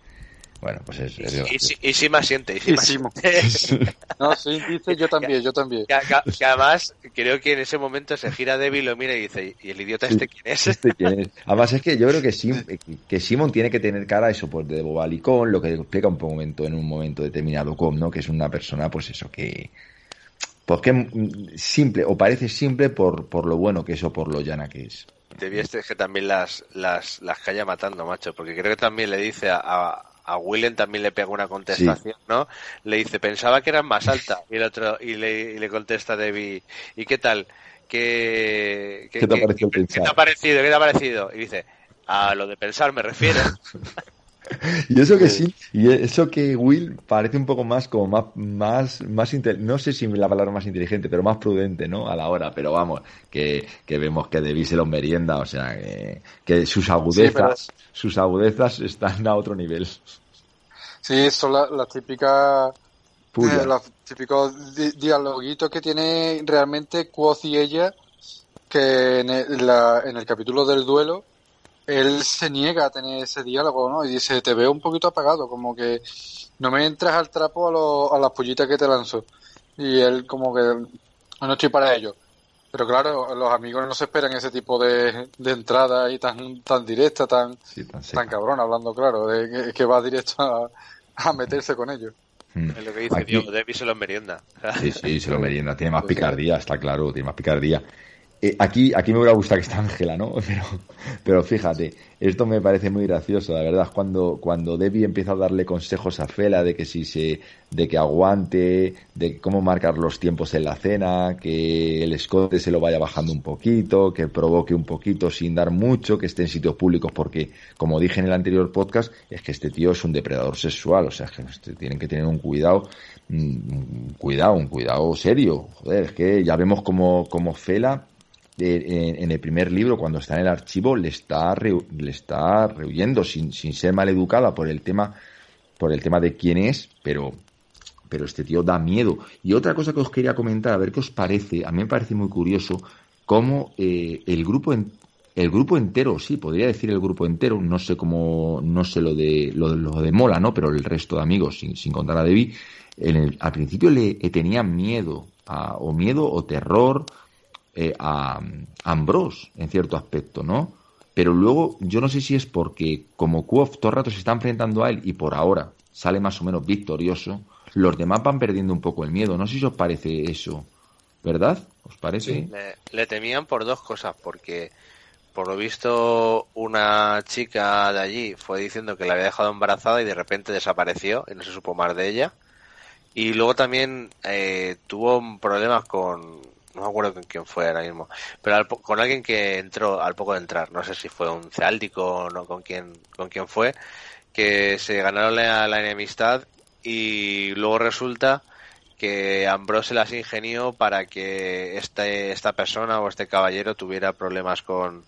Speaker 3: bueno, pues es, es
Speaker 5: Y, sí- y más siente, y más siente.
Speaker 6: No, sí, dice yo también, yo también.
Speaker 5: que, que- que además, creo que en ese momento se gira Debbie, lo mira y dice, ¿y el idiota este quién es?
Speaker 3: Este quién es. *laughs* Además es que yo creo que, Sim- que Simon tiene que tener cara eso pues de bobalicón, lo que explica un momento en un momento determinado com, ¿no? Que es una persona pues eso que pues que mm, simple o parece simple por por lo bueno que es o por lo llana que es.
Speaker 5: Este es que también las, las, las calla matando, macho, porque creo que también le dice a, a, a Willem también le pega una contestación, ¿no? Le dice, pensaba que eras más alta, y el otro, y le, y le contesta Debbie, ¿y qué tal? ¿Qué,
Speaker 3: ¿Qué te ha parecido
Speaker 5: qué- qué
Speaker 3: pensar?
Speaker 5: te ha parecido? ¿Qué te ha parecido? Y dice, a lo de pensar me refiero. *laughs* *laughs*
Speaker 3: Y eso que sí, y eso que Will parece un poco más como más más más no sé si la palabra más inteligente, pero más prudente, ¿no? A la hora, pero vamos, que, que vemos que Debbie se lo merienda, o sea, que, que sus agudezas, sus agudezas están a otro nivel.
Speaker 6: Sí, son las típicas eh, los típicos di- dialoguitos que tiene realmente Quoth y ella, que en el, la- en el capítulo del duelo, él se niega a tener ese diálogo, ¿no? Y dice, te veo un poquito apagado, como que no me entras al trapo a, lo- a las pollitas que te lanzo. Y él como que, no estoy para ello. Pero claro, los amigos no se esperan ese tipo de, de entrada ahí tan, tan directa, tan,
Speaker 3: Sí, tan
Speaker 6: cabrón, hablando claro, de que, que va directo a, a meterse con ellos.
Speaker 3: Mm.
Speaker 5: Es lo que dice,
Speaker 3: Aquí-
Speaker 5: tío, Debbie se lo merienda.
Speaker 3: Sí, sí, se lo merienda. Tiene más *laughs* picardía, está claro, tiene más picardía. Eh, aquí, aquí me hubiera gustado que está Ángela, ¿no? *laughs* Pero, pero fíjate, esto me parece muy gracioso, la verdad, cuando, cuando Debbie empieza a darle consejos a Fela de que si se, de que aguante, de cómo marcar los tiempos en la cena, que el escote se lo vaya bajando un poquito, que provoque un poquito sin dar mucho, que esté en sitios públicos, porque, como dije en el anterior podcast, es que este tío es un depredador sexual, o sea, que este- tienen que tener un cuidado, mm, un cuidado, un cuidado serio. Joder, es que ya vemos como, como Fela en, el primer libro, cuando está en el archivo, le está, rehuyendo le está rehuyendo sin, sin ser maleducada por el tema, por el tema de quién es, pero, pero este tío da miedo. Y otra cosa que os quería comentar, a ver qué os parece, a mí me parece muy curioso cómo eh, el grupo en- el grupo entero, sí, podría decir el grupo entero, no sé cómo, no sé lo de, lo, lo de Mola, ¿no? Pero el resto de amigos, sin, sin contar a Debbie, en el- al principio le eh, tenían miedo, a- o miedo o terror eh, a, a Ambrose, en cierto aspecto, ¿no? Pero luego, yo no sé si es porque, como Quoth todo el rato se está enfrentando a él y por ahora sale más o menos victorioso, los demás van perdiendo un poco el miedo. No sé si os parece eso, ¿verdad? ¿Os parece?
Speaker 5: Le, le temían por dos cosas, porque por lo visto una chica de allí fue diciendo que la había dejado embarazada y de repente desapareció y no se supo más de ella. Y luego también eh, tuvo problemas con, no me acuerdo con quién fue ahora mismo, pero al con alguien que entró al poco de entrar, no sé si fue un ceáltico o no con quién, con quién fue, que se ganaron la, la enemistad y luego resulta que Ambrose se las ingenió para que este, esta persona o este caballero tuviera problemas con,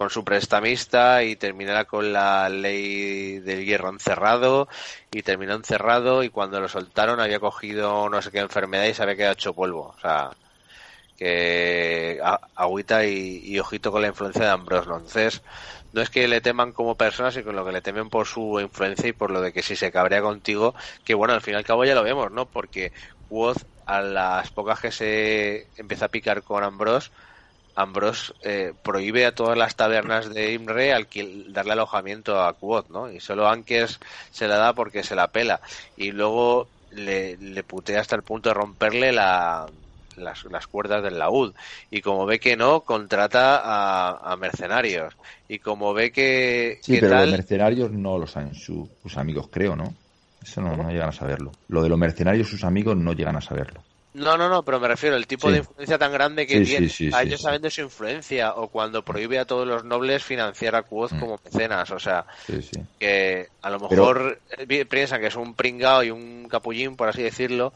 Speaker 5: con su prestamista y terminara con la ley del hierro encerrado y terminó encerrado y cuando lo soltaron había cogido no sé qué enfermedad y se había quedado hecho polvo. O sea, que agüita y, ojito con la influencia de Ambrose, ¿no? Entonces, no es que le teman como persona, sino lo que le temen por su influencia y por lo de que si se cabrea contigo, que bueno, al fin y al cabo ya lo vemos, ¿no? Porque Quoth, a las pocas que se empieza a picar con Ambrose, Ambrose eh, prohíbe a todas las tabernas de Imre darle alojamiento a Quoth, ¿no? Y solo Ankers se la da porque se la pela. Y luego le, le putea hasta el punto de romperle la, las, las cuerdas del laúd. Y como ve que no, contrata a, a mercenarios. Y como ve que,
Speaker 3: Sí,
Speaker 5: que
Speaker 3: pero
Speaker 5: tal,
Speaker 3: los mercenarios no lo saben su- sus amigos, creo, ¿no? Eso no, no llegan a saberlo. Lo de los mercenarios, sus amigos no llegan a saberlo.
Speaker 5: No, no, no, pero me refiero al tipo
Speaker 3: Sí.
Speaker 5: de influencia tan grande que
Speaker 3: Sí,
Speaker 5: tiene.
Speaker 3: sí,
Speaker 5: a ellos saben de su influencia o cuando prohíbe a todos los nobles financiar a Quoth
Speaker 3: Mm.
Speaker 5: como mecenas. O sea, que a lo mejor eh, pi- piensan que es un pringao y un capullín, por así decirlo,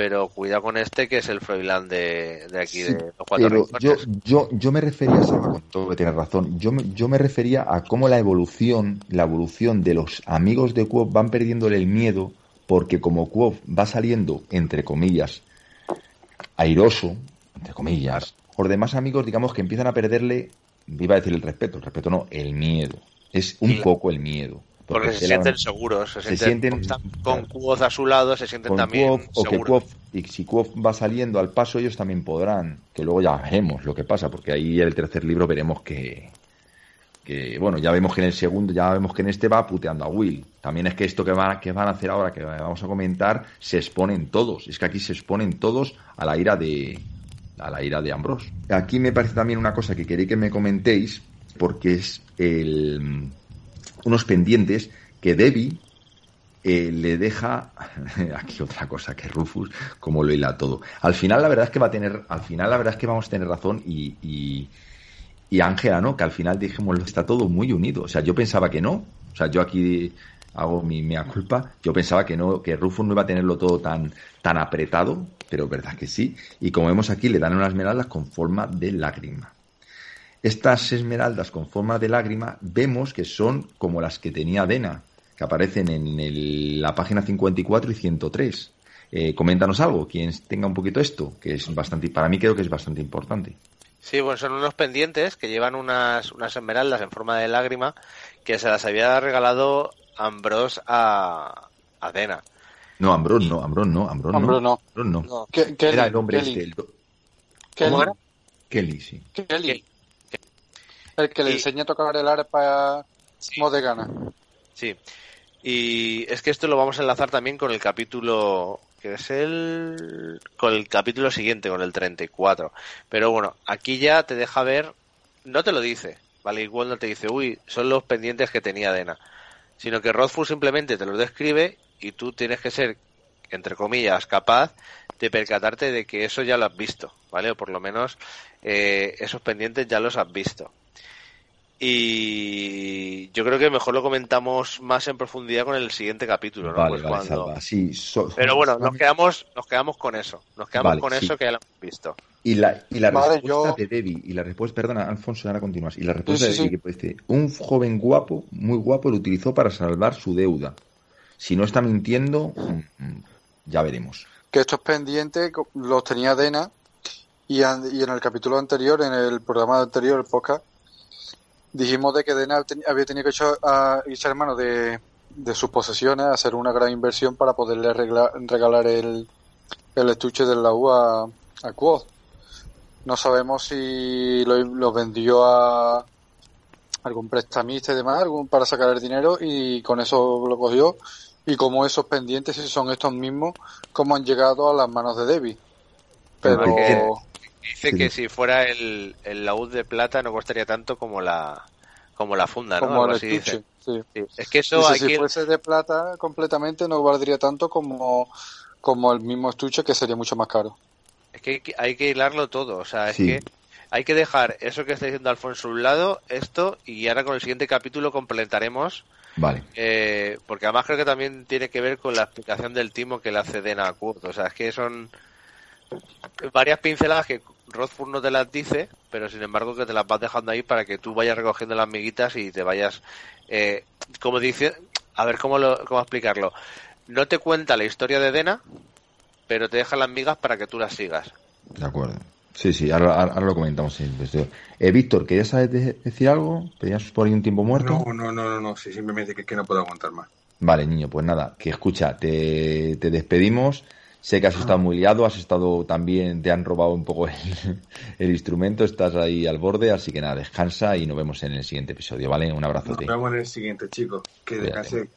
Speaker 5: pero cuidado con este que es el Froilán de, de aquí,
Speaker 3: Sí,
Speaker 5: de los cuatro
Speaker 3: Pero yo, yo, yo me refería, Salva, con todo que tienes razón, yo, me- yo me refería a cómo la evolución, la evolución de los amigos de Quoth van perdiéndole el miedo, porque como Quoth va saliendo, entre comillas, airoso, entre comillas, los demás amigos, digamos que empiezan a perderle, iba a decir el respeto, el respeto no, el miedo. Es un poco el miedo.
Speaker 5: Porque se sienten seguros, se,
Speaker 3: se
Speaker 5: sienten,
Speaker 3: sienten-
Speaker 5: con Quoth a su lado, se sienten
Speaker 3: con
Speaker 5: también
Speaker 3: o que y si Quoth va saliendo al paso, ellos también podrán, que luego ya veremos lo que pasa, porque ahí en el tercer libro veremos que, que bueno, ya vemos que en el segundo, ya vemos que en este va puteando a Will. También es que esto que van, que van a hacer ahora, que vamos a comentar, se exponen todos. Es que aquí se exponen todos a la ira de a la ira de Ambrose. Aquí me parece también una cosa que quería que me comentéis, porque es el, unos pendientes que Debbie eh, le deja *laughs* aquí otra cosa que Rufus como lo hila todo. Al final la verdad es que va a tener al final la verdad es que vamos a tener razón y y, Ángela no que al final dijimos está todo muy unido. O sea yo pensaba que no. O sea yo aquí hago mi mea culpa. Yo pensaba que no que Rufus no iba a tenerlo todo tan tan apretado pero verdad que sí. Y como vemos aquí le dan unas esmeraldas con forma de lágrima estas esmeraldas con forma de lágrima vemos que son como las que tenía Dena, que aparecen en el- la página 54 y 103. Eh, coméntanos algo, quien tenga un poquito esto, que es bastante, para mí creo que es bastante importante.
Speaker 5: Sí, bueno, son unos pendientes que llevan unas, unas esmeraldas en forma de lágrima que se las había regalado Ambrose a, a Dena.
Speaker 3: No, Ambrón no, Ambrón no, Ambrón no.
Speaker 6: Ambrose no.
Speaker 3: Ambrón no.
Speaker 5: No.
Speaker 6: Ke- Kelly,
Speaker 3: Era el hombre
Speaker 6: Kelly,
Speaker 3: este, el
Speaker 6: Kelly,
Speaker 5: ¿Cómo era?
Speaker 3: Kelly, sí.
Speaker 6: Kelly. El que le
Speaker 5: Y-
Speaker 6: enseña a tocar el arpa Modegana.
Speaker 5: Sí. Y es que esto lo vamos a enlazar también con el capítulo que es el con el capítulo siguiente, con el 34. Pero bueno, aquí ya te deja ver, no te lo dice, ¿vale? Igual no te dice, uy, son los pendientes que tenía Dena. Sino que Rothfuss simplemente te los describe y tú tienes que ser, entre comillas, capaz de percatarte de que eso ya lo has visto, ¿vale? O por lo menos eh, esos pendientes ya los has visto. Y yo creo que mejor lo comentamos más en profundidad con el siguiente capítulo, ¿no?
Speaker 3: Vale,
Speaker 5: Pues
Speaker 3: vale,
Speaker 5: cuando-
Speaker 3: Salva. Sí, so-
Speaker 5: Pero bueno, nos quedamos, nos quedamos con eso. Nos quedamos
Speaker 3: Vale,
Speaker 5: con
Speaker 3: sí.
Speaker 5: eso que ya lo hemos visto.
Speaker 3: Y la, y la
Speaker 6: Vale,
Speaker 3: respuesta
Speaker 6: yo-
Speaker 3: de Debbie, y la respuesta, perdona, Alfonso, ahora continúas. Y la respuesta
Speaker 6: Sí,
Speaker 3: de
Speaker 6: sí,
Speaker 3: Debbie, que dice, un joven guapo, muy guapo, lo utilizó para salvar su deuda. Si no está mintiendo, mm, mm, ya veremos.
Speaker 6: Que estos pendientes los tenía Dena y, y en el capítulo anterior, en el programa anterior, el podcast, dijimos de que Dena había tenido que echar, a, echar mano de, de sus posesiones, hacer una gran inversión para poderle regla- regalar el, el estuche del laúd a, a Quoth. No sabemos si lo, lo vendió a algún prestamista y demás, algún, para sacar el dinero y con eso lo cogió. Y como esos pendientes, si son estos mismos, como han llegado a las manos de Debbie. Pero
Speaker 5: Dice
Speaker 3: Sí,
Speaker 5: que si fuera el, el laúd de plata no costaría tanto como la como la funda, ¿no?
Speaker 6: como el
Speaker 5: así dice.
Speaker 6: sí.
Speaker 5: Sí. Es que eso
Speaker 6: Dice,
Speaker 5: hay
Speaker 6: si
Speaker 5: que
Speaker 6: fuese de plata completamente no valdría tanto como, como el mismo estuche que sería mucho más caro.
Speaker 5: es que hay que, hilarlo todo, o sea, es que hay que dejar eso que está diciendo Alfonso a un lado, esto, y ahora con el siguiente capítulo completaremos
Speaker 3: Vale.
Speaker 5: Eh, porque además creo que también tiene que ver con la explicación del timo que le hace Dena a Kurt. O sea, es que son varias pinceladas que Rothfuss no te las dice, pero sin embargo que te las vas dejando ahí para que tú vayas recogiendo las miguitas y te vayas, eh, como dice, a ver cómo, lo, cómo explicarlo. No te cuenta la historia de Dena, pero te deja las migas para que tú las sigas.
Speaker 3: De acuerdo. Sí, sí, ahora, lo comentamos. sí, pues, eh, Víctor, ¿querías saber de- decir algo? ¿Tenías por ahí un tiempo muerto?
Speaker 7: No, no, no, no, no, sí, simplemente que, que no puedo aguantar más.
Speaker 3: Vale, niño, pues nada, que escucha, te, te despedimos. Sé que has estado muy liado, has estado también, te han robado un poco el, *laughs* el instrumento, estás ahí al borde, así que nada, descansa y nos vemos en el siguiente episodio, ¿vale? Un
Speaker 7: Nos
Speaker 3: abrazote.
Speaker 7: vemos en el siguiente, chicos. Que descanse.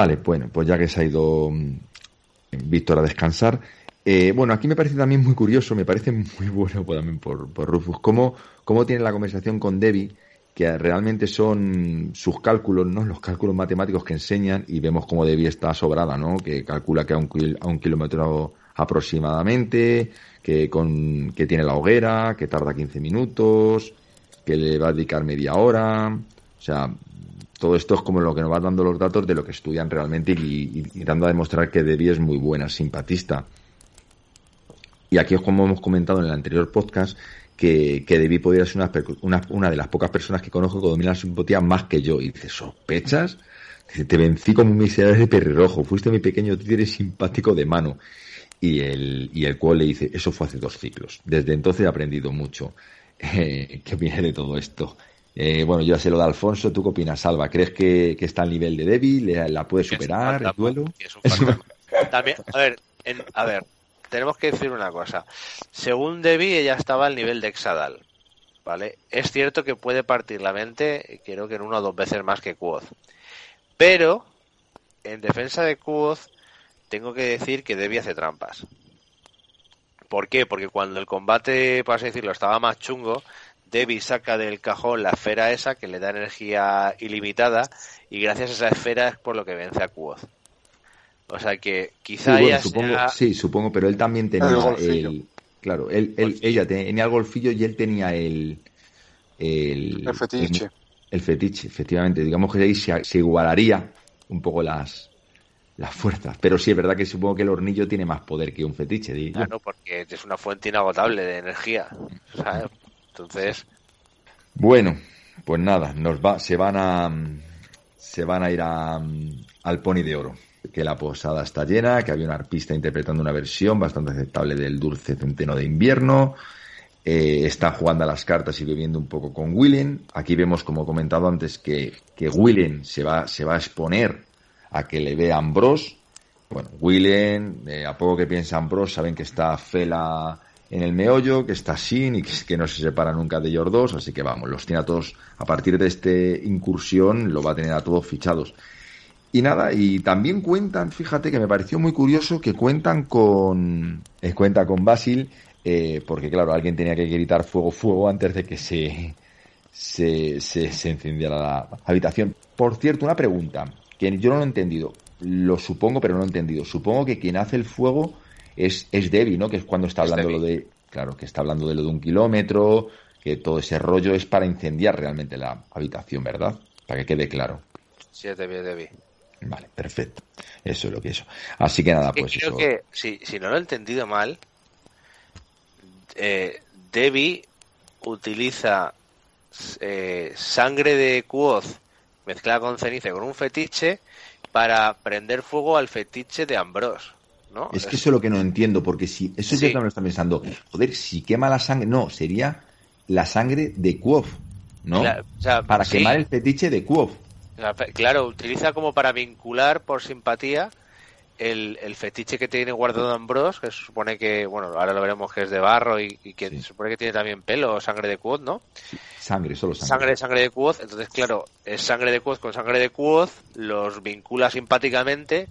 Speaker 3: Vale, bueno, pues ya que se ha ido mm, Víctor a descansar. eh, bueno, aquí me parece también muy curioso, me parece muy *laughs* bueno pues, también por, por Rufus, cómo, cómo tiene la conversación con Debbie, que realmente son sus cálculos, ¿no? Los cálculos matemáticos que enseñan y vemos cómo Debbie está sobrada, ¿no? Que calcula que a un, a un kilómetro aproximadamente, que, con, que tiene la hoguera, que tarda 15 minutos, que le va a dedicar media hora, o sea, todo esto es como lo que nos va dando los datos de lo que estudian realmente y, dando a demostrar que Debbie es muy buena, simpatista. Y aquí es como hemos comentado en el anterior podcast que, que Debbie podría ser una, de las pocas personas que conozco que domina la simpatía más que yo. Y dice, ¿sospechas? Dice, te vencí como un miserable de perrirrojo, fuiste mi pequeño títere simpático de mano. Y el, y el cual le dice, eso fue hace dos ciclos. Desde entonces he aprendido mucho. Eh, ¿Qué opinas de todo esto? Eh, bueno, yo ya sé lo de Alfonso, ¿tú qué opinas, Salva? ¿Crees que, que está al nivel de Debbie? ¿Le- ¿La puede superar el duelo? *laughs*
Speaker 5: También, a ver, en- a ver, tenemos que decir una cosa. Según Debbie, ella estaba al nivel de Exadal. ¿Vale? Es cierto que puede partir la mente, creo que en una o dos veces más que Quoth. Pero, en defensa de Quoth, tengo que decir que Debbie hace trampas. ¿Por qué? Porque cuando el combate, por así decirlo, estaba más chungo, Debbie saca del cajón la esfera esa que le da energía ilimitada y gracias a esa esfera es por lo que vence a Quoth. O sea que
Speaker 3: Sí,
Speaker 5: quizá
Speaker 3: bueno,
Speaker 5: ella
Speaker 3: supongo,
Speaker 5: sea-
Speaker 3: sí, supongo, pero él también tenía
Speaker 7: El.
Speaker 3: Claro, él, él- ella tenía el golfillo y él tenía el... El,
Speaker 6: El fetiche.
Speaker 3: El, el fetiche, efectivamente. Digamos que ahí se, se igualaría un poco las, las fuerzas. Pero sí, es verdad que supongo que el hornillo tiene más poder que un fetiche.
Speaker 5: Claro, porque es una fuente inagotable de energía. ¿sabes? Entonces,
Speaker 3: Bueno, pues nada, nos va, se van a se van a ir a, al Pony de Oro. Que la posada está llena, que había un arpista interpretando una versión bastante aceptable del Dulce Centeno de Invierno. Eh, están jugando a las cartas y bebiendo un poco con Willen. Aquí vemos, como he comentado antes, que, que Willen se va, se va a exponer a que le vea Ambrose. Bueno, Willen, eh, a poco que piensa Ambrose, saben que está Fela en el meollo, que está Sin y que, no se separa nunca de ellos dos, así que vamos, los tiene a todos, a partir de este incursión, lo va a tener a todos fichados. Y nada, y también cuentan, fíjate que me pareció muy curioso que cuentan con, eh, cuenta con Basil, eh, porque claro, alguien tenía que gritar fuego, fuego antes de que se, se, se, se encendiera la habitación. Por cierto, una pregunta, que yo no lo he entendido, lo supongo, pero no lo he entendido. Supongo que quien hace el fuego es, es Debbie, ¿no? Que es cuando está
Speaker 5: Es
Speaker 3: hablando lo de, claro, que está hablando de lo de un kilómetro, que todo ese rollo es para incendiar realmente la habitación, ¿verdad? Para que quede claro.
Speaker 5: sí, es Debbie, es Debbie.
Speaker 3: Vale, perfecto. Eso es lo que eso. Así que nada, pues
Speaker 5: creo
Speaker 3: eso.
Speaker 5: que, si, si no lo he entendido mal, eh, Debbie utiliza eh, sangre de Quoth mezclada con ceniza con un fetiche para prender fuego al fetiche de Ambrose. ¿No?
Speaker 3: Es que eso es lo que no entiendo, porque si, eso
Speaker 5: Sí.
Speaker 3: ya también lo está pensando, joder, si quema la sangre, no, sería la sangre de Quoth, ¿no?
Speaker 5: Cla- o sea,
Speaker 3: Para
Speaker 5: sí.
Speaker 3: quemar el fetiche de
Speaker 5: fe- Claro, utiliza como para vincular por simpatía el, el fetiche que tiene guardado Ambrose, que se supone que, bueno, ahora lo veremos que es de barro y, y que
Speaker 3: Sí.
Speaker 5: se supone que tiene también pelo o sangre de Quoth, ¿no?
Speaker 3: Sangre, solo sangre.
Speaker 5: Sangre, sangre de Quoth, entonces claro, es sangre de Quoth con sangre de Quoth, los vincula simpáticamente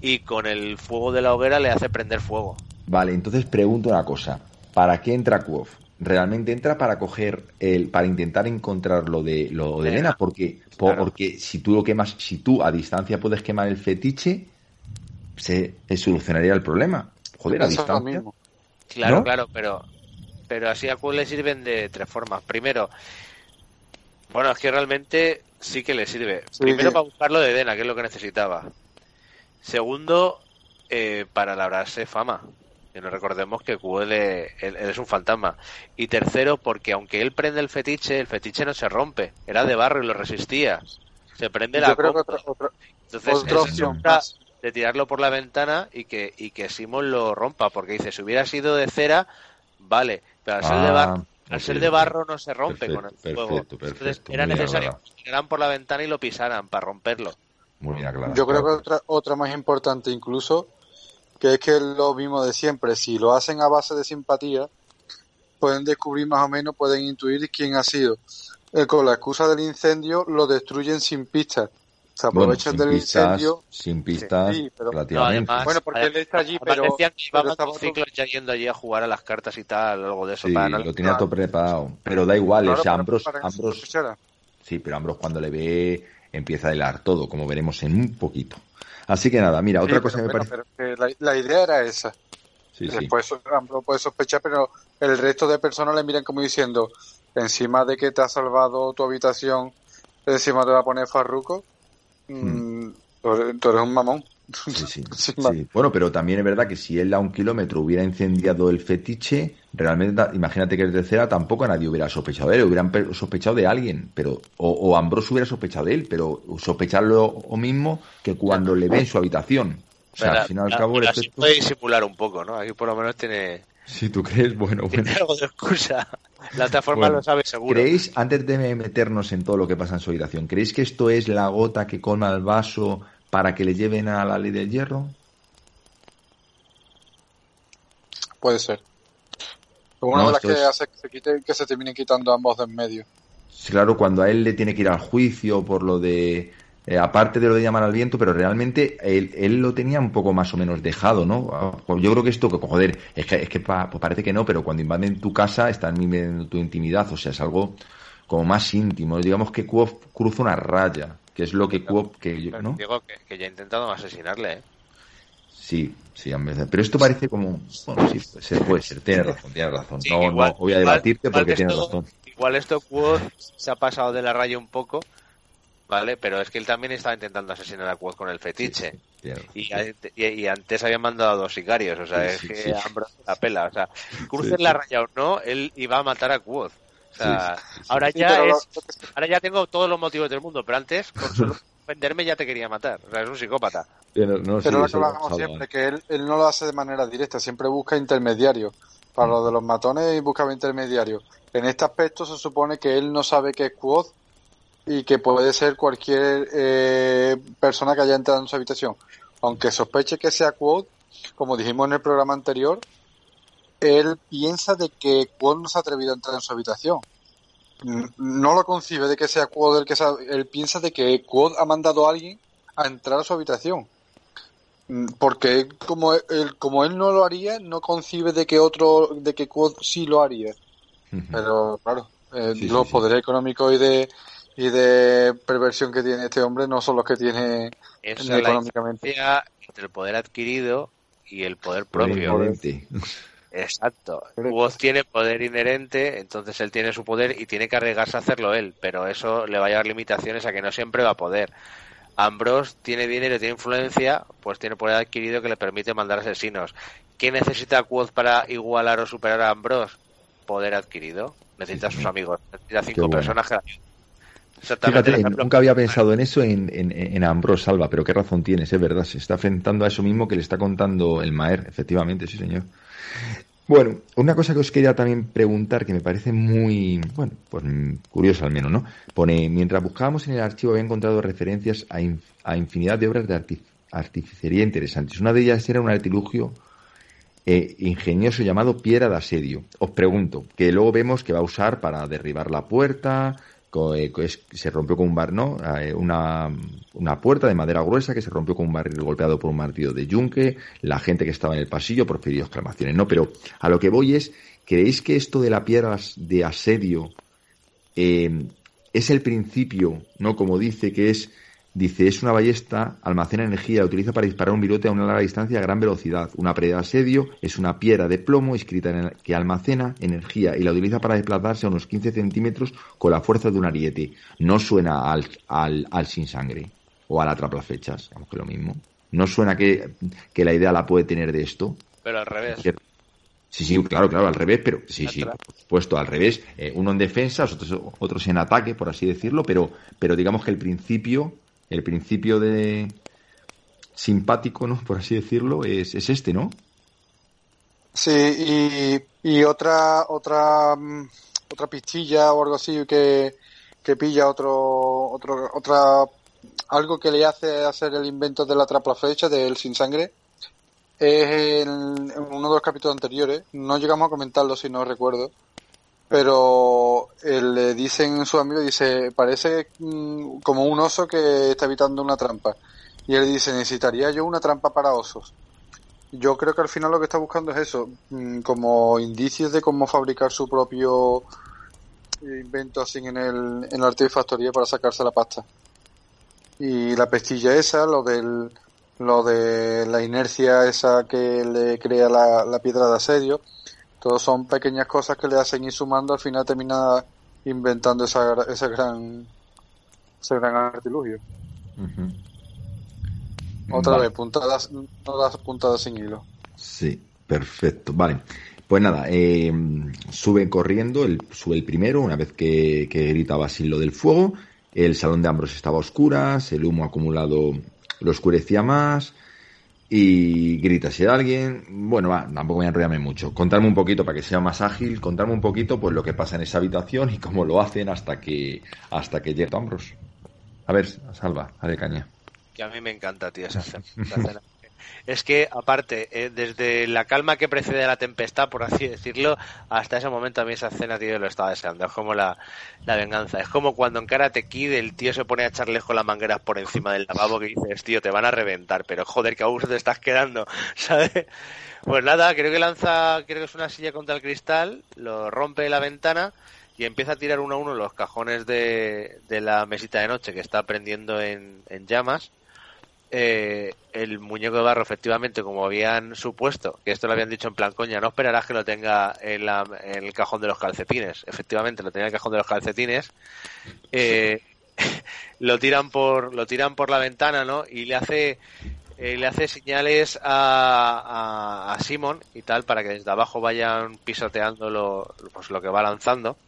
Speaker 5: y con el fuego de la hoguera le hace prender fuego.
Speaker 3: Vale, entonces pregunto una cosa. ¿Para qué entra Quoth? ¿Realmente entra para coger el, para intentar encontrar lo de lo de
Speaker 5: Elena.
Speaker 3: Porque,
Speaker 5: Claro.
Speaker 3: porque si tú lo quemas, si tú a distancia puedes quemar el fetiche, se, se solucionaría el problema. Joder, a
Speaker 6: lo
Speaker 3: distancia.
Speaker 6: mismo.
Speaker 5: Claro,
Speaker 3: ¿No?
Speaker 5: claro, pero pero así a Quoth le sirven de tres formas. Primero, bueno, es que realmente sí que le sirve.
Speaker 6: Sí.
Speaker 5: Primero para buscarlo de Dena, que es lo que necesitaba. Segundo, eh, para labrarse fama. Que no recordemos que le- él, él es un fantasma. Y tercero, porque aunque él prende el fetiche, el fetiche no se rompe. Era de barro y lo resistía. Se prende la
Speaker 6: creo que
Speaker 5: Entonces,
Speaker 6: otra opción más.
Speaker 5: de tirarlo por la ventana y que, y que Simon lo rompa, porque dice, si hubiera sido de cera, vale, pero al ser, de,
Speaker 3: Ah,
Speaker 5: barro, al
Speaker 3: ok,
Speaker 5: ser de barro no se rompe
Speaker 3: Perfecto,
Speaker 5: con el fuego.
Speaker 3: perfecto,
Speaker 5: Entonces era necesario que tiraran por la ventana y lo pisaran para romperlo.
Speaker 3: Muy bien aclarado.
Speaker 6: Yo creo que otra, otra más importante incluso, que es que lo mismo de siempre, si lo hacen a base de simpatía, pueden descubrir más o menos, pueden intuir quién ha sido. Eh, con la excusa del incendio lo destruyen sin pistas. Se aprovechan del
Speaker 3: pistas,
Speaker 6: incendio.
Speaker 3: sin pistas,
Speaker 6: Sí, pero-
Speaker 3: relativamente.
Speaker 5: No, además-
Speaker 6: Bueno, porque él está allí,
Speaker 5: Además
Speaker 6: pero-
Speaker 5: decían que iba ciclos ya yendo allí a jugar a las cartas y tal, algo de eso.
Speaker 3: sí,
Speaker 5: para no-
Speaker 3: lo tenía todo preparado. Pero da igual,
Speaker 6: Claro,
Speaker 3: o sea, Ambrose-
Speaker 6: sospechara.
Speaker 3: sí, pero Ambrose cuando le ve empieza a hilar todo, como veremos en un poquito. Así que nada, mira, otra
Speaker 6: Sí,
Speaker 3: cosa que me
Speaker 6: pero,
Speaker 3: parece...
Speaker 6: pero que la, la idea era esa.
Speaker 3: Sí, sí.
Speaker 6: Después Ambrose puede sospechar, pero el resto de personas le miran como diciendo, encima de que te ha salvado tu habitación, encima te va a poner farruco, mm, eres, tú eres un mamón.
Speaker 3: Sí, sí. *laughs* Bueno, pero también es verdad que si él a un kilómetro hubiera incendiado el fetiche, realmente, imagínate que desde cera tampoco nadie hubiera sospechado de él, hubieran pe- sospechado de alguien, pero o, o Ambrose hubiera sospechado de él, pero sospechar lo mismo que cuando le ve en su habitación. O sea,
Speaker 5: Pero
Speaker 3: al fin y al cabo el efecto...
Speaker 5: puede disimular un poco, ¿no? Aquí por lo menos tiene,
Speaker 3: Si tú crees, bueno, bueno.
Speaker 5: tiene algo de excusa. *laughs* La otra forma
Speaker 3: Bueno,
Speaker 5: lo sabe seguro.
Speaker 3: ¿Creéis, antes de meternos en todo lo que pasa en su habitación, ¿creéis que esto es la gota que colma el vaso para que le lleven a la ley del hierro?
Speaker 6: Puede ser. Una
Speaker 3: No,
Speaker 6: de las que
Speaker 3: es-
Speaker 6: hace que se, quite, que se terminen quitando ambos de en medio.
Speaker 3: Sí, Claro, cuando a él le tiene que ir al juicio por lo de, eh, aparte de lo de llamar al viento, pero realmente él, él lo tenía un poco más o menos dejado, ¿no? Ah, pues Yo creo que esto, que joder, es que, es que pa- pues parece que no, pero cuando invaden tu casa están invadiendo tu intimidad, o sea, es algo como más íntimo. Digamos que cruza una raya, que es lo que Kuof, que yo, ¿no?
Speaker 5: Digo que, que ya he intentado asesinarle, ¿eh?
Speaker 3: Sí, sí, en vez de- pero esto parece como, bueno, sí, puede ser, puede ser, tienes razón, razón.
Speaker 5: Sí,
Speaker 3: No,
Speaker 5: igual-
Speaker 3: no voy a debatirte
Speaker 5: igual
Speaker 3: porque
Speaker 5: que
Speaker 3: tienes razón.
Speaker 5: Igual esto Quoth se ha pasado de la raya un poco ¿vale? Pero es que él también estaba intentando asesinar a Quoth con el fetiche. Y, y, y antes habían mandado a dos sicarios, o sea, es que. Ambrose la pela, o sea, *laughs* Crucer
Speaker 3: Sí,
Speaker 5: la raya o no, él iba a matar a Quoth. O sea,
Speaker 3: Sí, sí, sí.
Speaker 5: ahora
Speaker 6: Sí,
Speaker 5: ya es, ahora ya tengo todos los motivos del mundo, pero antes con solo *laughs* venderme ya te quería matar, o sea, es un psicópata.
Speaker 3: Pero, no, sí,
Speaker 6: Pero lo que
Speaker 3: lo salva.
Speaker 6: siempre, que él, él no lo hace de manera directa, siempre busca intermediarios. Para lo de los matones y buscaba intermediarios. En este aspecto se supone que él no sabe que es Quoth y que puede ser cualquier eh, persona que haya entrado en su habitación. Aunque sospeche que sea Quoth, como dijimos en el programa anterior, él piensa de que Quoth no se ha atrevido a entrar en su habitación. No lo concibe de que sea Quoth el que sabe, él piensa de que Quoth ha mandado a alguien a entrar a su habitación. Porque como él, como él no lo haría, no concibe de que otro, de que Quoth sí lo haría. Pero claro, eh,
Speaker 3: Sí,
Speaker 6: los
Speaker 3: sí.
Speaker 6: poderes económicos y de y de perversión que tiene este hombre no son los que tiene
Speaker 5: Esa es la
Speaker 6: económicamente.
Speaker 5: diferencia entre el poder adquirido y el poder propio. Exacto. Woz tiene poder inherente, entonces él tiene su poder y tiene que arriesgarse a hacerlo él, pero eso le va a llevar limitaciones a que no siempre va a poder. Ambrose tiene dinero, tiene influencia, pues tiene poder adquirido que le permite mandar asesinos. ¿Qué necesita Quoth para igualar o superar a Ambrose? Poder adquirido. Necesita a sus amigos. Necesita cinco
Speaker 3: bueno.
Speaker 5: personas que.
Speaker 3: Fíjate,
Speaker 5: ejemplo-
Speaker 3: nunca había pensado en eso en, en, en Ambrose Salva, pero qué razón tienes, es verdad, se está enfrentando a eso mismo que le está contando el Maer, efectivamente, sí señor. Bueno, una cosa que os quería también preguntar, que me parece muy, bueno, pues mm, curiosa al menos, ¿no? Pone, mientras buscábamos en el archivo había encontrado referencias a, a infinidad de obras de arti- artificería interesantes. Una de ellas era un artilugio eh, ingenioso llamado piedra de asedio. Os pregunto, que luego vemos que va a usar para derribar la puerta, eh, se rompió con un bar, ¿no? Eh, una, una puerta de madera gruesa que se rompió con un barril golpeado por un martillo de yunque, la gente que estaba en el pasillo profirió exclamaciones, ¿no? Pero a lo que voy es, ¿creéis que esto de la piedra de asedio eh, es el principio, ¿no? Como dice que es, dice, es una ballesta, almacena energía, la utiliza para disparar un virote a una larga distancia a gran velocidad. Una pared de asedio es una piedra de plomo escrita en el- que almacena energía y la utiliza para desplazarse a unos 15 centímetros con la fuerza de un ariete. No suena al, al, al sin sangre o al atrapaflechas, digamos que lo mismo. No suena que, que la idea la puede tener de esto.
Speaker 5: Pero al revés.
Speaker 3: Sí, sí, claro, claro, al revés, pero sí, sí, por supuesto, al revés. Eh, uno en defensa, otros, otros en ataque, por así decirlo, pero, pero digamos que el principio, el principio de simpático, ¿no? Por así decirlo, es, es este, ¿no?
Speaker 6: Sí, y, otra, otra, mm, otra pistilla o algo así que, que pilla otro, otro, otra, algo que le hace hacer el invento de la flecha del sin sangre es en, en uno de los capítulos anteriores. No llegamos a comentarlo si no recuerdo. Pero él le dicen su amigo, dice, parece mm, como un oso que está evitando una trampa. Y él dice, necesitaría yo una trampa para osos. Yo creo que al final lo que está buscando es eso, mm, como indicios de cómo fabricar su propio invento así en el, en la artefactoría para sacarse la pasta. Y la pestilla esa, lo del, lo de la inercia esa que le crea la, la piedra de asedio, todos son pequeñas cosas que le hacen ir sumando, al final termina inventando esa, ese gran, ese gran artilugio. Otra
Speaker 3: Vale.
Speaker 6: vez, puntadas, puntadas sin hilo.
Speaker 3: Sí, perfecto. Vale. Pues nada, eh, suben corriendo, el, sube el primero, una vez que, que grita Basil lo del fuego. El salón de Ambros estaba a oscuras, el humo acumulado lo oscurecía más. Y grita si hay alguien. Bueno, va, tampoco voy a enrollarme mucho. Contarme un poquito para que sea más ágil, contarme un poquito pues lo que pasa en esa habitación y cómo lo hacen hasta que hasta que llega Ambros. A ver, salva, dale caña.
Speaker 5: Que a mí me encanta, tío, esa escena. Es que, aparte, eh, desde la calma que precede a la tempestad, por así decirlo, hasta ese momento a mí esa escena, tío, lo estaba deseando. Es como la, la venganza. Es como cuando en Karate Kid el tío se pone a echarle con las mangueras por encima del lavabo que dices, tío, te van a reventar, pero joder, que aún te estás quedando, *laughs* ¿sabes? Pues nada, creo que lanza, creo que es una silla contra el cristal, lo rompe la ventana y empieza a tirar uno a uno los cajones de, de la mesita de noche que está prendiendo en, en llamas. Eh, el muñeco de barro, efectivamente, como habían supuesto, que esto lo habían dicho en plan coña, no esperarás que lo tenga en, la- en el cajón de los calcetines. Efectivamente, lo tenía en el cajón de los calcetines. Eh, *laughs* lo tiran por lo tiran por la ventana, ¿no? Y le hace eh, le hace señales a, a, a Simon y tal para que desde abajo vayan pisoteando lo, pues lo que va lanzando.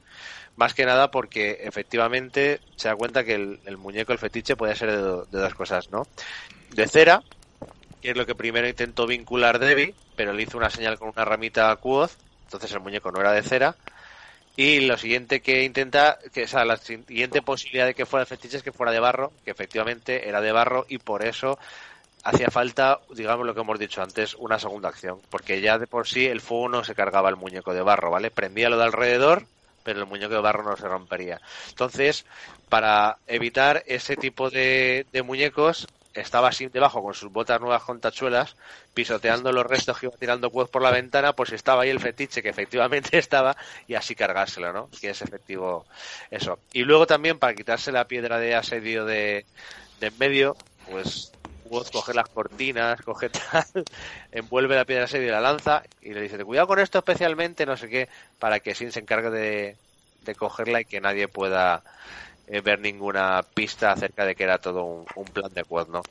Speaker 5: Más que nada porque efectivamente se da cuenta que el, muñeco, el fetiche, puede ser de, do- de dos cosas, ¿no? De cera, que es lo que primero intentó vincular Debbie, pero le hizo una señal con una ramita a Quoth, entonces el muñeco no era de cera. Y lo siguiente que intenta, que o la siguiente posibilidad de que fuera el fetiche es que fuera de barro, que efectivamente era de barro y por eso hacía falta, digamos lo que hemos dicho antes, una segunda acción, porque ya de por sí el fuego no se cargaba el muñeco de barro, ¿vale? Prendía lo de alrededor, pero el muñeco de barro no se rompería. Entonces, para evitar ese tipo de, de muñecos, estaba así debajo con sus botas nuevas con tachuelas, pisoteando los restos que iba tirando Quoth por la ventana, pues estaba ahí el fetiche que efectivamente *laughs* estaba y así cargárselo, ¿no? Que es efectivo eso. Y luego también para quitarse la piedra de asedio de, de en medio, pues Coge las cortinas, *laughs* coge tal, envuelve la piedra asedio y la lanza y le dice, cuidado con esto especialmente, no sé qué, para que Sin se encargue de, cogerla y que nadie pueda eh, ver ninguna pista acerca de que era todo un, un plan de Quoth, ¿no?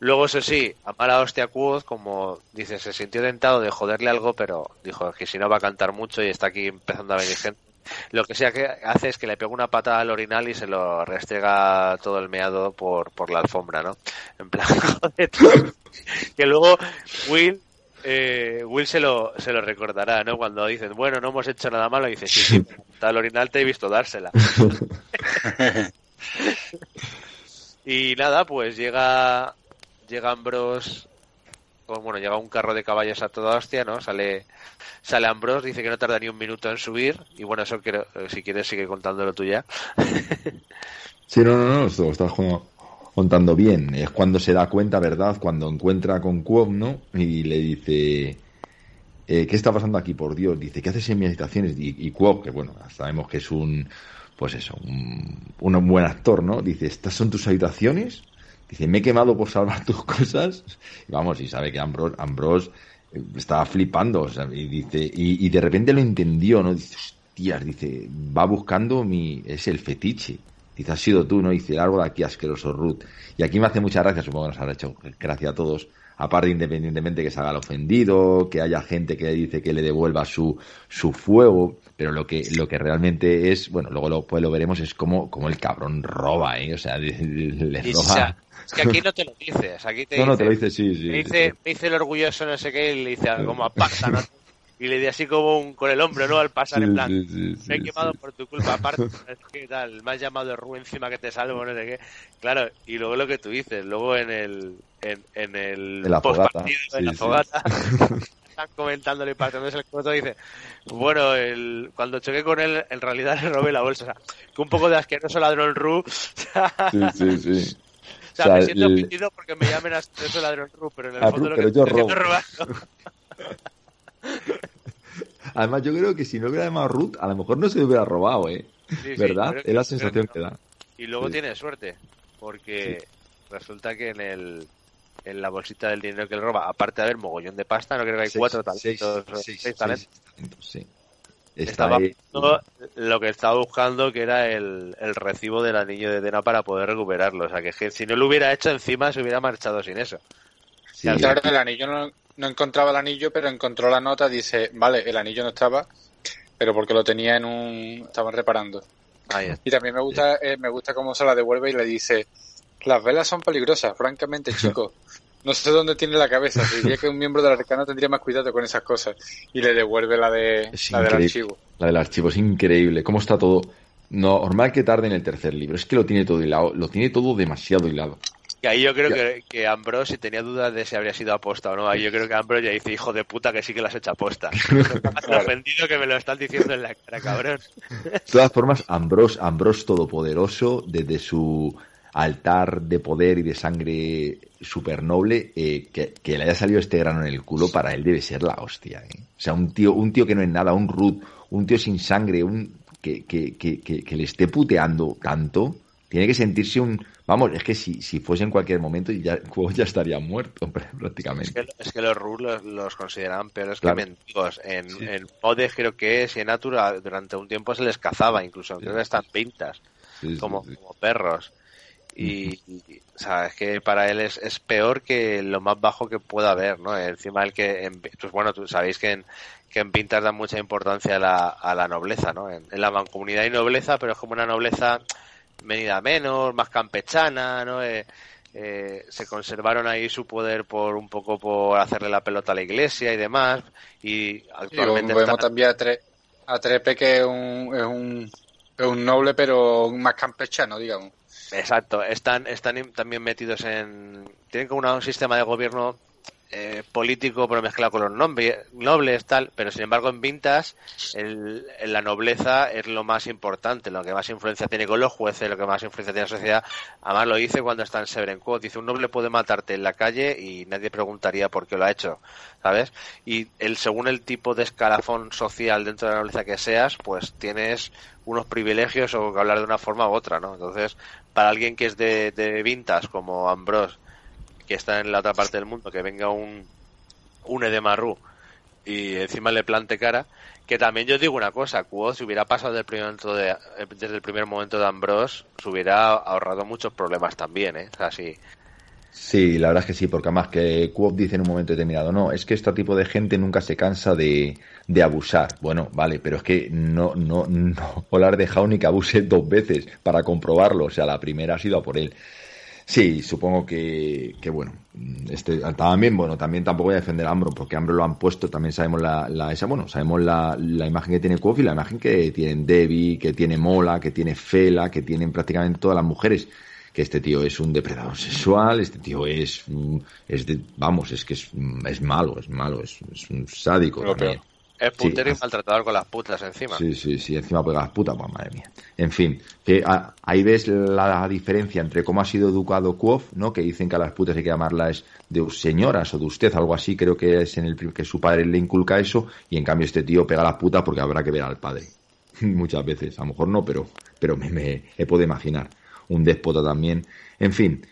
Speaker 5: Luego, eso sí, a mala hostia Quoth, como dice, se sintió tentado de joderle algo, pero dijo que si no va a cantar mucho y está aquí empezando a venir gente. Lo que sea que hace es que le pega una patada al orinal y se lo restrega todo el meado por, por la alfombra, ¿no? En plan, *laughs* joder, que luego Will eh, Will se lo, se lo recordará, ¿no? Cuando dicen, bueno, no hemos hecho nada malo, dice, sí, sí, tal orinal te he visto dársela. *laughs* y nada, pues llega, llega Ambrose, pues bueno, llega un carro de caballos a toda hostia, ¿no? Sale, sale Ambrose, dice que no tarda ni un minuto en subir, y bueno, eso eh, si quieres sigue contándolo tú ya. *laughs*
Speaker 3: Sí, no, no, no, esto lo estás contando bien. Es cuando se da cuenta, ¿verdad? Cuando encuentra con Quoth, ¿no? Y le dice, eh, ¿qué está pasando aquí, por Dios? Dice, ¿qué haces en mis habitaciones? Y, y que bueno, sabemos que es un, pues eso, un, un buen actor, ¿no? Dice, ¿estas son tus habitaciones? Dice, me he quemado por salvar tus cosas. Vamos, y sabe que Ambrose, Ambrose eh, estaba flipando, o sea, y dice, y, de repente lo entendió, ¿no? Dice, hostias, dice, va buscando mi, es el fetiche. Dice, has sido tú, ¿no? Dice, largo de aquí, asqueroso Ruth. Y aquí me hace mucha gracia, supongo que nos habrá hecho gracia a todos, aparte independientemente que se haga el ofendido, que haya gente que dice que le devuelva su, su fuego, pero lo que, lo que realmente es, bueno, luego lo, pues lo veremos, es como, como el cabrón roba, ¿eh? O sea, *laughs* le roba.
Speaker 5: Es que aquí no te lo dices, aquí te
Speaker 3: No, no,
Speaker 5: dice,
Speaker 3: te lo dice, sí, sí.
Speaker 5: me dice, me dice el orgulloso no sé qué y le dice como a pasta, ¿no? Y le di así como un, con el hombro, ¿no? Al pasar en plan,
Speaker 3: sí, sí,
Speaker 5: me he quemado por tu culpa, aparte, que tal, me has llamado de Ru encima que te salvo, no sé qué. Claro, y luego lo que tú dices, luego en el, en, en el
Speaker 3: En la fogata,
Speaker 5: en la fogata, *laughs* están comentándole y partiéndose el coto, dice, bueno, el, cuando choqué con él, en realidad le robé la bolsa, o sea, que un poco de asqueroso ladrón Ru,
Speaker 3: Sí, sí, sí.
Speaker 5: Sea,
Speaker 3: O sea,
Speaker 5: me siento
Speaker 3: el-
Speaker 5: ofendido porque me llamen asqueroso ladrón Ru, pero en el
Speaker 3: Ah,
Speaker 5: fondo lo que
Speaker 3: yo robo.
Speaker 5: ¿no? *laughs*
Speaker 3: Además, yo creo que si no hubiera llamado Ruth, a lo mejor no se hubiera robado, ¿eh?
Speaker 5: Sí,
Speaker 3: ¿Verdad? Es la
Speaker 5: que-
Speaker 3: sensación que da.
Speaker 5: Y luego
Speaker 3: Sí.
Speaker 5: tiene suerte, porque resulta que en el en la bolsita del dinero que él roba, aparte de haber mogollón de pasta, no creo que hay
Speaker 3: Seis-
Speaker 5: cuatro talentos,
Speaker 3: seis-
Speaker 5: seis talentos.
Speaker 3: talentos, sí. Está
Speaker 5: Estaba
Speaker 3: ahí-
Speaker 5: buscando lo que estaba buscando, que era el, el recibo del anillo de Dena para poder recuperarlo. O sea, que, que si no lo hubiera hecho encima, se hubiera marchado sin eso.
Speaker 3: sí,
Speaker 6: Claro, el anillo no, no encontraba el anillo, pero encontró la nota, dice, vale, el anillo no estaba, pero porque lo tenía en un... estaban reparando.
Speaker 5: Ahí está.
Speaker 6: Y también me gusta, eh, me gusta cómo se la devuelve y le dice, las velas son peligrosas, francamente, chicos. *laughs* No sé dónde tiene la cabeza. Diría que un miembro del arcano tendría más cuidado con esas cosas. Y le devuelve la de
Speaker 3: Es
Speaker 6: la del archivo.
Speaker 3: La del archivo es increíble. ¿Cómo está todo? Normal que tarde en el tercer libro. Es que lo tiene todo hilado. Lo tiene todo demasiado hilado.
Speaker 5: Y ahí yo creo que, que Ambrose, si tenía dudas de si habría sido aposta o no, ahí yo creo que Ambrose ya dice, hijo de puta, que sí que lo has hecho aposta. *laughs* Has ofendido que me lo estás diciendo en la cara, cabrón.
Speaker 3: De todas formas, Ambrose, Ambrose Todopoderoso, desde su altar de poder y de sangre super noble, eh, que, que le haya salido este grano en el culo, para él debe ser la hostia. ¿eh? O sea, un tío, un tío que no es nada, un root, un tío sin sangre, un que, que, que, que, que le esté puteando tanto, tiene que sentirse un... Vamos, es que si, si fuese en cualquier momento ya, ya estaría muerto *laughs*
Speaker 5: Es
Speaker 3: prácticamente.
Speaker 5: que, es que los Rus los, los consideraban peores
Speaker 3: Claro.
Speaker 5: que mendigos. En,
Speaker 3: Sí.
Speaker 5: en creo que es, y en Natura durante un tiempo se les cazaba incluso, creo que están pintas.
Speaker 3: Sí, sí,
Speaker 5: como,
Speaker 3: sí.
Speaker 5: como perros. Y, y, o sea, es que para él es, es peor que lo más bajo que pueda haber, ¿no? Encima el que, en- pues bueno, tú sabéis que en, que en Pintas dan mucha importancia a la, a la nobleza, ¿no? En, en la mancomunidad hay nobleza, pero es como una nobleza venida menos, más campechana, ¿no? Eh, eh, se conservaron ahí su poder por un poco por hacerle la pelota a la iglesia y demás y actualmente están-
Speaker 6: también a, Tre- a Trepe que es un, es un, es un noble pero más campechano, digamos.
Speaker 5: Exacto, están, están también metidos en. Tienen como un sistema de gobierno eh, político, pero mezclado con los nobles, tal. Pero sin embargo, en Vintas, el, la nobleza es lo más importante, lo que más influencia tiene con los jueces, lo que más influencia tiene en la sociedad. Además, lo dice cuando está en Severencourt. Dice: un noble puede matarte en la calle y nadie preguntaría por qué lo ha hecho, ¿sabes? Y el, según el tipo de escalafón social dentro de la nobleza que seas, pues tienes unos privilegios o que hablar de una forma u otra, ¿no? Entonces, para alguien que es de, de Vintas, como Ambrose, que está en la otra parte del mundo, que venga un, un Edemarru y encima le plante cara, que también yo digo una cosa, Quo, si hubiera pasado del primer momento de, eh, desde el primer momento de Ambrose, se hubiera ahorrado muchos problemas también, ¿eh? O sea. Sí,
Speaker 3: la verdad es que sí, porque además que Coop dice en un momento determinado, no, es que este tipo de gente nunca se cansa de, de abusar. Bueno, vale, pero es que no, no, no o le has dejado ni que abuse dos veces para comprobarlo. O sea, la primera ha sido a por él. Sí, supongo que, que bueno, este, también, bueno, también tampoco voy a defender a Ambro, porque Ambro lo han puesto, también sabemos la, la esa, bueno, sabemos la, la imagen que tiene Quof y la imagen que tienen Debbie, que tiene Mola, que tiene Fela, que tienen prácticamente todas las mujeres que este tío es un depredador sexual, este tío es, mm, es de, vamos, es que es, mm, es malo, es malo, es, es un sádico
Speaker 6: Lo
Speaker 3: también.
Speaker 5: Es
Speaker 3: Sí,
Speaker 5: puntero y maltratador con las putas encima.
Speaker 3: Sí, sí, sí, encima pega las putas, pues madre mía. En fin, que a- ahí ves la diferencia entre cómo ha sido educado Quof, ¿no? Que dicen que a las putas hay que llamarlas de señoras o de usted, algo así, creo que es en el que su padre le inculca eso, y en cambio este tío pega a las putas porque habrá que ver al padre. *laughs* Muchas veces, a lo mejor no, pero, pero me, me he podido imaginar. Un déspota también. En fin,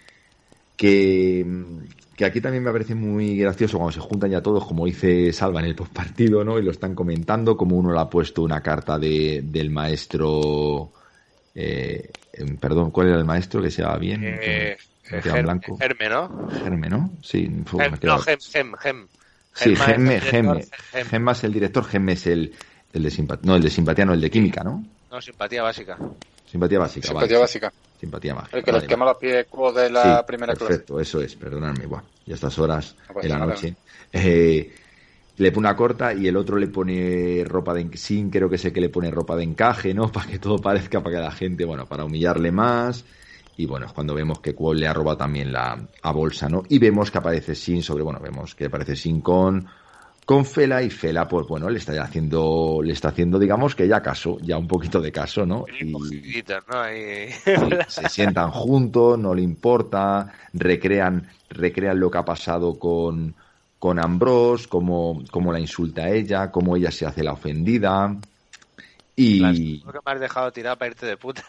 Speaker 3: que, que aquí también me parece muy gracioso cuando se juntan ya todos, como dice Salva en el postpartido, ¿no? Y lo están comentando, como uno le ha puesto una carta de, del maestro. Eh, perdón, ¿cuál era el maestro que se llama bien?
Speaker 5: Eh,
Speaker 3: Me queda en
Speaker 5: Germ-
Speaker 3: blanco.
Speaker 5: Germe, ¿no?
Speaker 3: Germe, ¿no? Sí, fu,
Speaker 5: Gem-
Speaker 3: me queda-
Speaker 5: no, Gem, Gem, Gem.
Speaker 3: Sí, Gemme,
Speaker 5: director,
Speaker 3: Gemme.
Speaker 5: Gem.
Speaker 3: Gemma es el director, Gemme es el, el de simpatía. No, el de simpatía, no, el de química, ¿no?
Speaker 5: No, simpatía básica.
Speaker 3: Simpatía básica,
Speaker 6: Simpatía
Speaker 3: vale.
Speaker 6: básica.
Speaker 3: Simpatía mágica.
Speaker 6: El que
Speaker 3: vale,
Speaker 6: les quema los pies de la
Speaker 3: Sí,
Speaker 6: primera
Speaker 3: perfecto, eso es, perdonadme, bueno, ya a estas horas
Speaker 6: No
Speaker 3: de la
Speaker 6: nada.
Speaker 3: noche. Eh, le pone una corta y el otro le pone ropa de sin creo que sé que le pone ropa de encaje, ¿no? *laughs* Para que todo parezca, para que la gente, bueno, para humillarle más. Y bueno, es cuando vemos que Quo le ha robado también la a bolsa, ¿no? Y vemos que aparece Sin sobre, bueno, vemos que aparece Sin con con Fela y Fela, pues bueno, le está haciendo, le está haciendo, digamos que ya caso, ya un poquito de caso, ¿no?
Speaker 5: Y ¿no?
Speaker 3: Se sientan juntos, no le importa, recrean, recrean lo que ha pasado con, con Ambrose, cómo, cómo la insulta a ella, cómo ella se hace la ofendida. Y
Speaker 5: Lo que me has dejado tirar para irte de puta.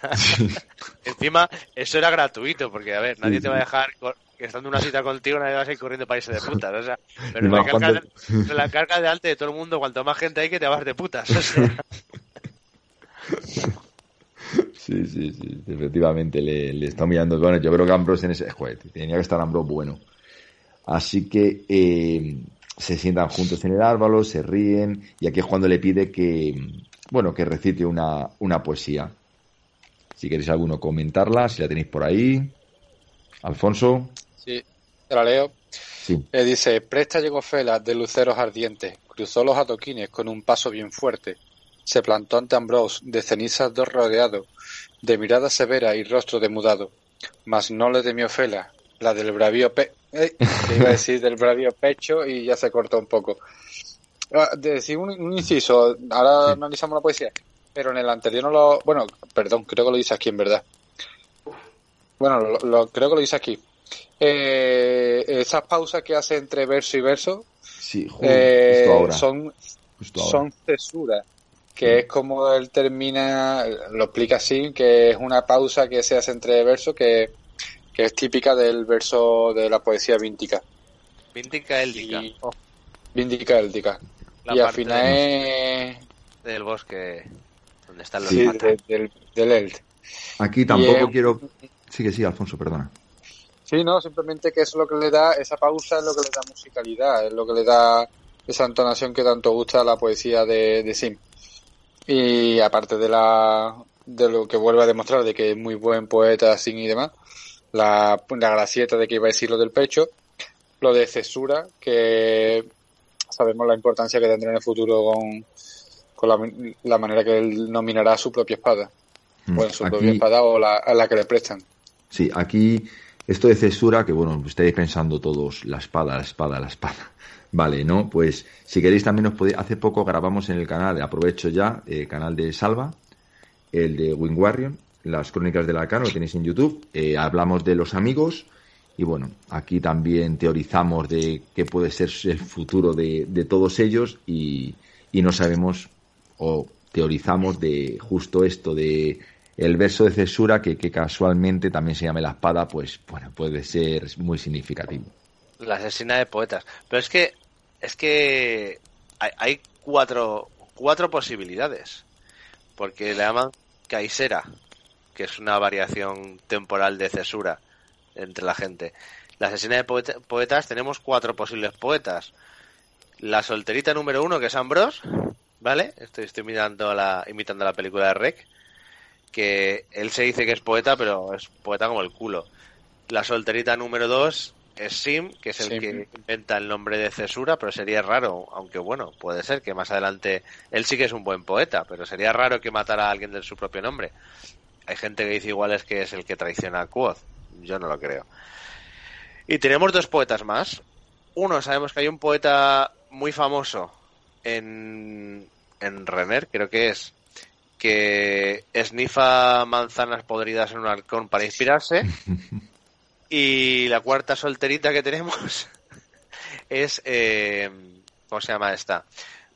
Speaker 5: *laughs* Encima, eso era gratuito, porque a ver, nadie
Speaker 3: Sí,
Speaker 5: te va a dejar, que estando en una cita contigo, nadie va a ir corriendo para irse de putas. O sea, pero la carga,
Speaker 3: cuando-
Speaker 5: la carga delante de todo el mundo, cuanto más gente hay, que te vas de putas. O sea,
Speaker 3: sí, sí, sí, efectivamente le, le está humillando. Bueno, yo creo que Ambrose en ese joder, tenía que estar Ambrose bueno. Así que eh, se sientan juntos en el árbol, se ríen, y aquí es cuando le pide que, bueno, que recite una, una poesía. Si queréis alguno comentarla, si la tenéis por ahí. Alfonso,
Speaker 6: Sí, te la leo.
Speaker 3: sí.
Speaker 6: Eh, dice, presta llegó Fela de luceros ardientes, cruzó los adoquines con un paso bien fuerte, se plantó ante Ambrose, de cenizas dos rodeado, de mirada severa y rostro demudado, mas no le temió Fela, la del bravío pe... eh, iba a decir del bravío pecho y ya se cortó un poco. Ah, decir un, un inciso, ahora analizamos la poesía, pero en el anterior no lo... Bueno, perdón, creo que lo dice aquí en verdad. Bueno, lo, lo- creo que lo dice aquí. Eh, esas pausas que hace entre verso y verso
Speaker 3: Sí,
Speaker 6: eh,
Speaker 3: justo ahora.
Speaker 6: son,
Speaker 3: justo ahora.
Speaker 6: son cesuras, que es como él termina, lo explica así, que es una pausa que se hace entre versos que, que es típica del verso de la poesía víntica.
Speaker 5: Víntica éldica.
Speaker 6: Y- Víntica éldica.
Speaker 5: La
Speaker 6: y al final
Speaker 5: del,
Speaker 6: es...
Speaker 5: del bosque donde están los
Speaker 6: Sí, de- del, del Eld.
Speaker 3: Aquí tampoco quiero... Sigue, sigue, Alfonso, perdona.
Speaker 6: Sí, no, simplemente que eso es lo que le da, esa pausa es lo que le da musicalidad, es lo que le da esa entonación que tanto gusta a la poesía de, de Sim. Y aparte de la de lo que vuelve a demostrar de que es muy buen poeta Sim y demás, la, la gracieta de que iba a decir lo del pecho, lo de cesura, que sabemos la importancia que tendrá en el futuro con, con la, la manera que él nominará su propia espada.
Speaker 3: Mm,
Speaker 6: Bueno, su
Speaker 3: aquí-
Speaker 6: propia espada o la, a la que le prestan.
Speaker 3: Sí, aquí esto de cesura, que bueno, estáis pensando todos, la espada, la espada, la espada. *laughs* Vale, ¿no? Pues si queréis también os podéis... Hace poco grabamos en el canal, aprovecho ya, eh, canal de Salva, el de Wing Warrior, las crónicas del arcano, lo tenéis en YouTube. Eh, hablamos de los amigos y bueno, aquí también teorizamos de qué puede ser el futuro de, de todos ellos y no sabemos o teorizamos de justo esto de el verso de cesura que, casualmente también se llame la espada, pues bueno, puede ser muy significativo.
Speaker 5: La asesina de poetas. Pero es que, es que hay, hay cuatro, cuatro posibilidades. Porque le llaman Kaisera, que es una variación temporal de cesura entre la gente. La asesina de poeta- poetas tenemos cuatro posibles poetas. La solterita número uno, que es Ambrose, ¿vale? Estoy, estoy mirando la, imitando la película de Rec. Que él se dice que es poeta, pero es poeta como el culo. La solterita número dos es Sim, que es el que inventa el nombre de cesura, pero sería raro, aunque bueno, puede ser que más adelante él sí que es un buen poeta, pero sería raro que matara a alguien de su propio nombre. Hay gente que dice igual es que es el que traiciona a Quoth. Yo no lo creo. Y tenemos dos poetas más. Uno, sabemos que hay un poeta muy famoso en, en Renner, creo que es, que esnifa manzanas podridas en un halcón para inspirarse. Y la cuarta solterita que tenemos *laughs* es, eh, ¿cómo se llama esta?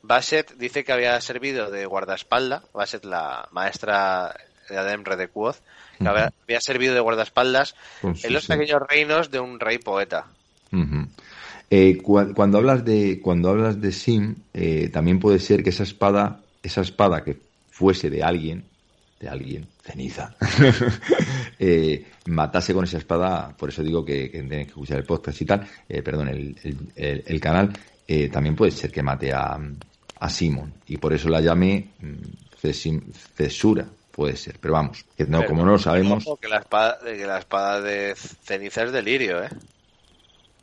Speaker 5: Basset dice que había servido de guardaespaldas, Basset la maestra de Ademre de Quoth, que había, había servido de guardaespaldas
Speaker 3: Pues sí,
Speaker 5: en los
Speaker 3: sí.
Speaker 5: pequeños reinos de un rey poeta.
Speaker 3: Eh, cua- cuando hablas de cuando hablas de Sim, eh, también puede ser que esa espada, esa espada que fuese de alguien, de alguien, ceniza, *laughs* eh, matase con esa espada, por eso digo que, que tenéis que escuchar el podcast y tal, eh, perdón, el, el- el- el canal, eh, también puede ser que mate a, a Simon, y por eso la llame mm, cesura, puede ser, pero vamos, que no,
Speaker 5: Pero,
Speaker 3: como no lo sabemos,
Speaker 5: que la espada, que la espada de ceniza es delirio, ¿eh?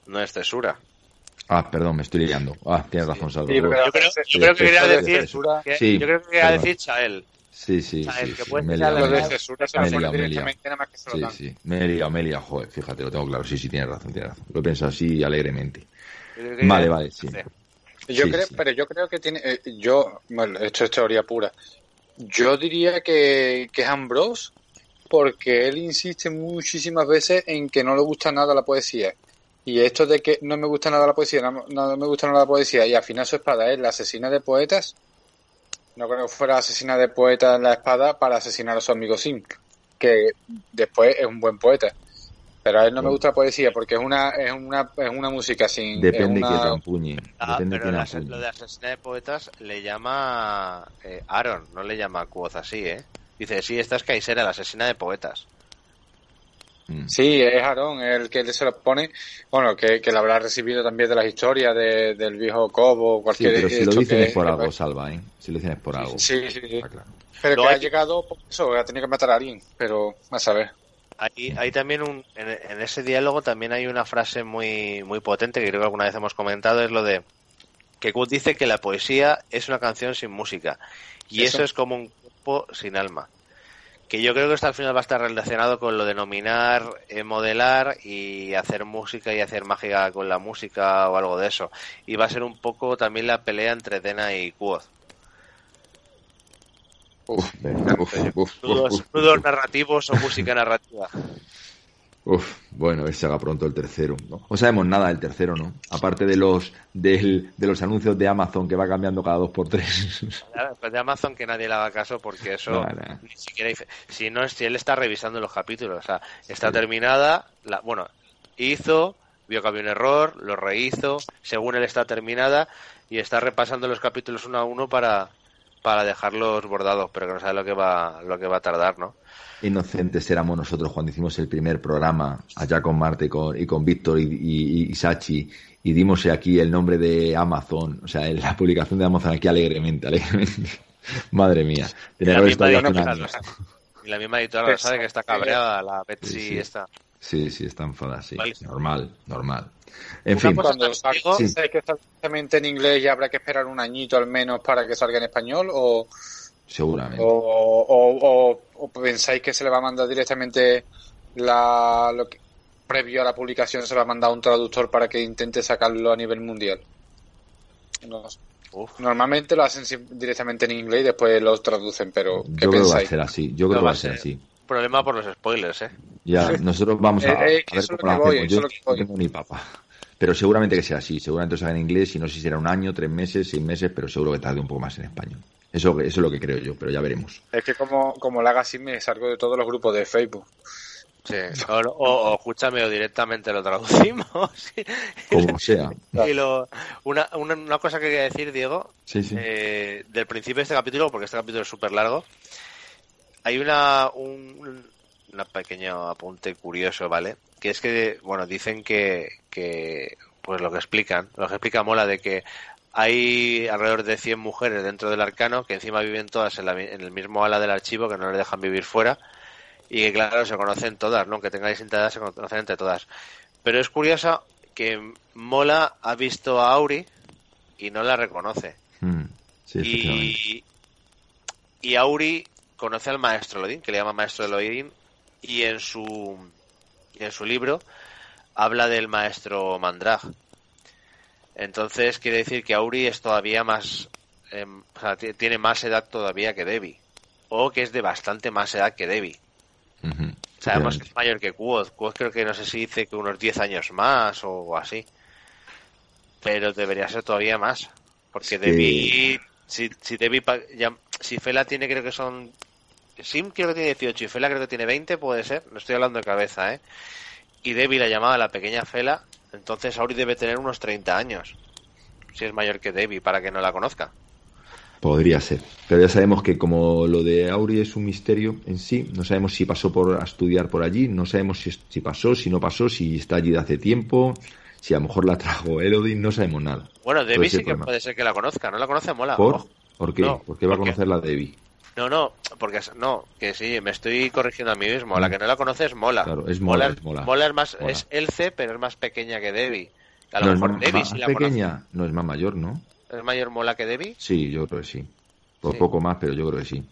Speaker 5: No es cesura.
Speaker 3: Ah, perdón, me estoy liando, ah, tienes razón.
Speaker 6: Sí, pero-
Speaker 5: Yo creo, yo
Speaker 3: Sí,
Speaker 5: creo que quería decir,
Speaker 3: cesura.
Speaker 5: que-
Speaker 3: Sí,
Speaker 5: yo creo que quería decir Chael.
Speaker 3: Sí, sí,
Speaker 5: O sea, el
Speaker 3: sí,
Speaker 5: que
Speaker 3: sí,
Speaker 5: puede
Speaker 3: me he liado, me liado. Me liado, me liado. Sí, sí, me liado, me liado, joder, fíjate, lo tengo claro, sí, sí, tienes razón, tienes razón. Lo he pensado así alegremente. Vale, vale, sí.
Speaker 6: Yo
Speaker 3: Sí,
Speaker 6: creo,
Speaker 3: sí.
Speaker 6: pero yo creo que tiene, eh, yo, bueno, esto es teoría pura. Yo diría que, que es Ambrose, porque él insiste muchísimas veces en que no le gusta nada la poesía. Y esto de que no me gusta nada la poesía, no, no me gusta nada la poesía, y al final su espada es la asesina de poetas, no creo que fuera asesina de poetas la espada para asesinar a su amigo Sim, que después es un buen poeta. Pero a él no me gusta la poesía porque es una, es una, es una música sin.
Speaker 3: Depende
Speaker 6: es
Speaker 3: que
Speaker 6: una-
Speaker 3: te empuñe,
Speaker 5: Ah,
Speaker 3: depende
Speaker 5: pero
Speaker 3: quién
Speaker 5: la-
Speaker 3: empuñe.
Speaker 5: lo de asesina de poetas le llama eh, Aaron, no le llama Quoth así, ¿eh? Dice, sí, esta es Kaisera, la asesina de poetas.
Speaker 3: Mm.
Speaker 6: Sí, es Aarón el que se lo pone, bueno, que, que lo habrá recibido también de las historias de- del viejo Cobo,
Speaker 3: Sí,
Speaker 6: cualquier
Speaker 3: pero si lo dicen
Speaker 6: que-
Speaker 3: es por
Speaker 6: que-
Speaker 3: algo, Salva, ¿eh? Si lo dicen es por algo.
Speaker 6: Sí, sí, sí.
Speaker 3: Claro.
Speaker 6: Pero
Speaker 5: Lo
Speaker 6: que
Speaker 5: hay-
Speaker 6: ha llegado por eso, ha tenido que matar a alguien, pero a saber.
Speaker 5: Hay, hay también un, en, en ese diálogo también hay una frase muy, muy potente que creo que alguna vez hemos comentado, es lo de que Quoth dice que la poesía es una canción sin música y
Speaker 6: Eso.
Speaker 5: eso, es como un cuerpo sin alma. Que yo creo que esto al final va a estar relacionado con lo de nominar, eh, modelar y hacer música y hacer magia con la música o algo de eso. Y va a ser un poco también la pelea entre Dena y Quoth.
Speaker 3: Uf,
Speaker 5: Nudos, narrativos o música narrativa.
Speaker 3: Uf. Bueno, se haga pronto el tercero. No, no sabemos nada del tercero, ¿no? Aparte de los del, de los anuncios de Amazon que va cambiando cada dos por tres. *laughs*
Speaker 5: Pues de Amazon que nadie le haga caso porque eso ni siquiera dice- si no es si él está revisando los capítulos, o sea, está
Speaker 3: Sí.
Speaker 5: terminada, la, bueno, hizo, vio que había un error, lo rehizo, según él está terminada y está repasando los capítulos uno a uno para para dejarlos bordados, pero que no sabe lo que va, lo que va a tardar, ¿no?
Speaker 3: Inocentes éramos nosotros cuando hicimos el primer programa allá con Marte y con, y con Víctor y, y, y Sachi y dimos aquí el nombre de Amazon, o sea, en la publicación de Amazon aquí alegremente, alegremente. *laughs* Madre mía.
Speaker 5: Y
Speaker 3: Tenía
Speaker 5: la, misma
Speaker 3: año.
Speaker 5: y la misma editorial lo sabe que está cabreada, la Betsy
Speaker 3: Sí, sí.
Speaker 5: esta.
Speaker 3: Sí, sí, está enfadada, sí.
Speaker 5: Vale.
Speaker 3: Normal, normal. En
Speaker 5: Una
Speaker 3: fin,
Speaker 6: Cuando salga,
Speaker 5: digo-
Speaker 6: ¿sabes que está directamente en inglés y habrá que esperar un añito al menos para que salga en español? ¿O,
Speaker 3: seguramente.
Speaker 6: o, o- o- o pensáis que se le va a mandar directamente la, lo que, previo a la publicación se le va a mandar un traductor para que intente sacarlo a nivel mundial? No sé.
Speaker 5: Uf.
Speaker 6: Normalmente lo hacen directamente en inglés y después lo traducen, pero ¿qué
Speaker 3: Yo creo que va a ser así. Yo creo
Speaker 5: No
Speaker 3: que
Speaker 5: va a
Speaker 3: ser. así.
Speaker 5: Problema por los spoilers, ¿eh?
Speaker 3: Ya, *laughs* nosotros vamos a,
Speaker 6: Eh, eh,
Speaker 3: a ver
Speaker 6: eso es lo
Speaker 3: cómo lo
Speaker 6: que voy,
Speaker 3: Yo
Speaker 6: es lo que
Speaker 3: no tengo ni papa. Pero seguramente que sea así. Seguramente se haga en inglés y no sé si será un año, tres meses, seis meses, pero seguro que tarde un poco más en español. Eso, eso es lo que creo yo, pero ya veremos.
Speaker 6: Es que como, como lo haga así me salgo de todos los grupos de Facebook.
Speaker 5: Sí. O, o- o escúchame, o directamente lo traducimos. *laughs*
Speaker 3: Como sea.
Speaker 5: y lo, una, una, una cosa que quería decir, Diego,
Speaker 3: Sí, sí.
Speaker 5: eh, del principio de este capítulo, porque este capítulo es súper largo, hay una, un, una pequeño apunte curioso, ¿vale? Que es que, bueno, dicen que, que, pues lo que explican, lo que explica Mola de que hay alrededor de 100 mujeres dentro del arcano que encima viven todas en, la en el mismo ala del archivo, que no les dejan vivir fuera, y que claro, se conocen todas, ¿no? Que distinta edad, se conocen entre todas. Pero es curioso que Mola ha visto a Auri y no la reconoce.
Speaker 3: Mm, sí.
Speaker 5: Y, y Auri conoce al maestro Lodin, que le llama maestro Lodin, y en su, en su libro habla del maestro Mandrag. Entonces quiere decir que Auri es todavía más, em, o sea, ti- tiene más edad todavía que Debbie. O que es de bastante más edad que Debbie. Sabemos que es mayor que Quoth. Quoth creo que no sé si dice que unos 10 años más o así. Pero debería ser todavía más. Porque Debbie, si, si Debbie, ya- si Fela tiene creo que son, Sim creo que tiene 18 y Fela creo que tiene 20, puede ser. No estoy hablando de cabeza, ¿eh? Y Debbie la llamaba la pequeña Fela, entonces Auri debe tener unos 30 años. Si es mayor que Debbie, para que no la conozca.
Speaker 3: Podría ser. Pero ya sabemos que como lo de Auri es un misterio en sí, no sabemos si pasó por a estudiar por allí, no sabemos si, si pasó, si no pasó, si está allí de hace tiempo, si a lo mejor la trajo Elodin, no sabemos nada.
Speaker 5: Bueno, Debbie sí que
Speaker 3: problema.
Speaker 5: puede ser que la conozca, no la conoce, mola.
Speaker 3: ¿Por? ¿Por qué?
Speaker 5: No,
Speaker 3: ¿Por qué va a conocer la Debbie?
Speaker 5: No, no, porque es- no, que sí, me estoy corrigiendo a mí mismo. La que no la conoce es Mola.
Speaker 3: Claro, es Mola, es Mola.
Speaker 5: es más,
Speaker 3: Mola.
Speaker 5: es Elce, pero es más pequeña que Debbie. A lo
Speaker 3: No es
Speaker 5: mejor
Speaker 3: más,
Speaker 5: Debbie
Speaker 3: más
Speaker 5: sí la
Speaker 3: pequeña, no es más mayor, ¿no?
Speaker 5: ¿Es mayor Mola que Debbie?
Speaker 3: Sí, yo creo que sí. Por
Speaker 5: Sí.
Speaker 3: poco más, pero yo creo que sí.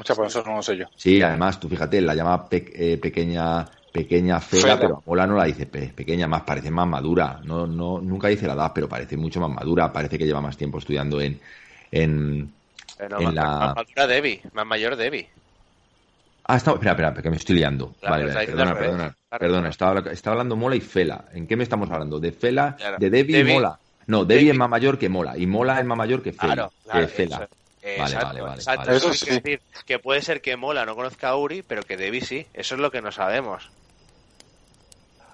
Speaker 6: O sea, por eso no lo sé yo.
Speaker 3: Sí, además, tú fíjate, la llama pe- eh, pequeña pequeña Fela. pero Mola no la dice pe- pequeña, más parece más madura. No, no, nunca dice la edad, pero parece mucho más madura. Parece que lleva más tiempo estudiando en, en,
Speaker 5: Pero
Speaker 3: En
Speaker 5: más,
Speaker 3: la-
Speaker 5: más madura Debbie, más mayor Debbie.
Speaker 3: Ah, está... espera, espera, que me estoy liando.
Speaker 5: Claro,
Speaker 3: vale, perdona, perdona. Perdona, estaba, estaba hablando Mola y Fela. ¿En qué me estamos hablando? ¿De Fela,
Speaker 5: Claro.
Speaker 3: de Debbie,
Speaker 5: Debbie-
Speaker 3: y Mola? No, Debbie,
Speaker 5: Debbie-
Speaker 3: es más mayor que Mola y Mola es más mayor que Fela.
Speaker 5: Claro, claro.
Speaker 3: que Fela.
Speaker 5: eso-
Speaker 3: Vale,
Speaker 5: exacto,
Speaker 3: vale, vale,
Speaker 5: exacto.
Speaker 3: vale.
Speaker 5: Eso decir que puede ser que Mola no conozca a Uri, pero que Debbie sí. Eso es lo que no sabemos.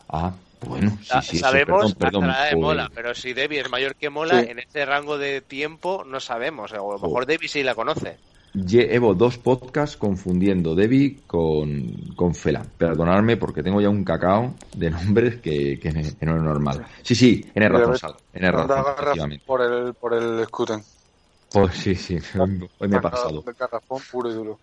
Speaker 3: Ah, bueno, sí, sí, sí,
Speaker 5: sabemos
Speaker 3: perdón, perdón.
Speaker 5: hasta la edad de. Mola, pero si Debbie es mayor que Mola,
Speaker 6: Sí.
Speaker 5: en ese rango de tiempo no sabemos. O a lo mejor
Speaker 3: Joder.
Speaker 5: Debbie sí la conoce.
Speaker 3: Llevo dos podcasts confundiendo Debbie con, con Fela. Perdonadme porque tengo ya un cacao de nombres que, que, que no es normal. Sí, sí, tienes razón, Sal, tienes
Speaker 6: Anda,
Speaker 3: razón,
Speaker 6: por el, por el Scuten.
Speaker 3: Pues sí, sí, hoy me he pasado.
Speaker 6: De garrafón puro y duro.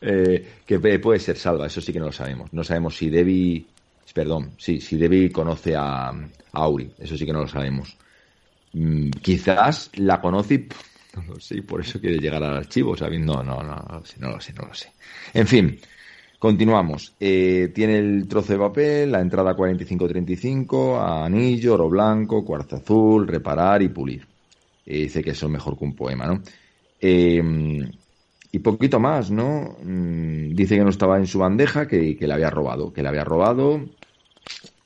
Speaker 3: Eh, que puede ser Salva, eso sí que no lo sabemos. No sabemos si Debbie, perdón, sí, si Debbie conoce a, Auri, eso sí que no lo sabemos. Mm, quizás la conoce y no lo sé, por eso quiere llegar al archivo, sabiendo, no, no, no, no lo sé, no lo sé, no lo sé. En fin, continuamos. Eh, tiene el trozo de papel, la entrada 45-35, anillo, oro blanco, cuarzo azul, reparar y pulir. Eh, dice que eso es mejor que un poema, ¿no? Eh, y poquito más, ¿no? Mm, Dice que no estaba en su bandeja, que, que le había robado, que le había robado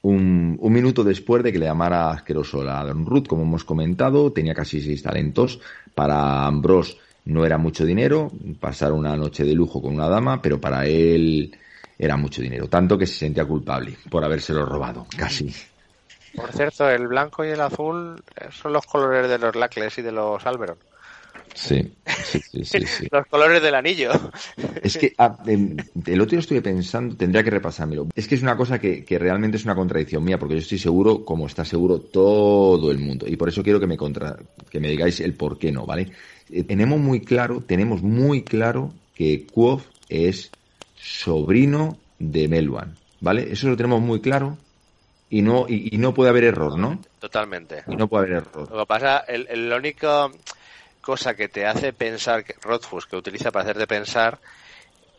Speaker 3: un, un minuto después de que le llamara asqueroso a Don Ruth, como hemos comentado, tenía casi seis talentos. Para Ambrose no era mucho dinero, pasar una noche de lujo con una dama, pero para él era mucho dinero, tanto que se sentía culpable por habérselo robado, casi.
Speaker 5: Por cierto, el blanco y el azul eh, son los colores de los Lacles y de los Alberon.
Speaker 3: Sí, sí, sí. *laughs*
Speaker 5: Los colores del anillo.
Speaker 3: Es que ah, em, el otro día estuve pensando, tendría que repasármelo. Es que es una cosa que, que realmente es una contradicción mía, porque yo estoy seguro, como está seguro todo el mundo. Y por eso quiero que me contra, que me digáis el por qué no, ¿vale? Eh, tenemos muy claro, tenemos muy claro que Quoth es sobrino de Melwan, ¿vale? Eso lo tenemos muy claro y no, y, y no puede haber error, ¿no?
Speaker 5: Totalmente.
Speaker 3: Y no puede haber error.
Speaker 5: Lo que pasa, el, el- la única cosa que te hace pensar, que Rothfuss, que utiliza para hacerte pensar,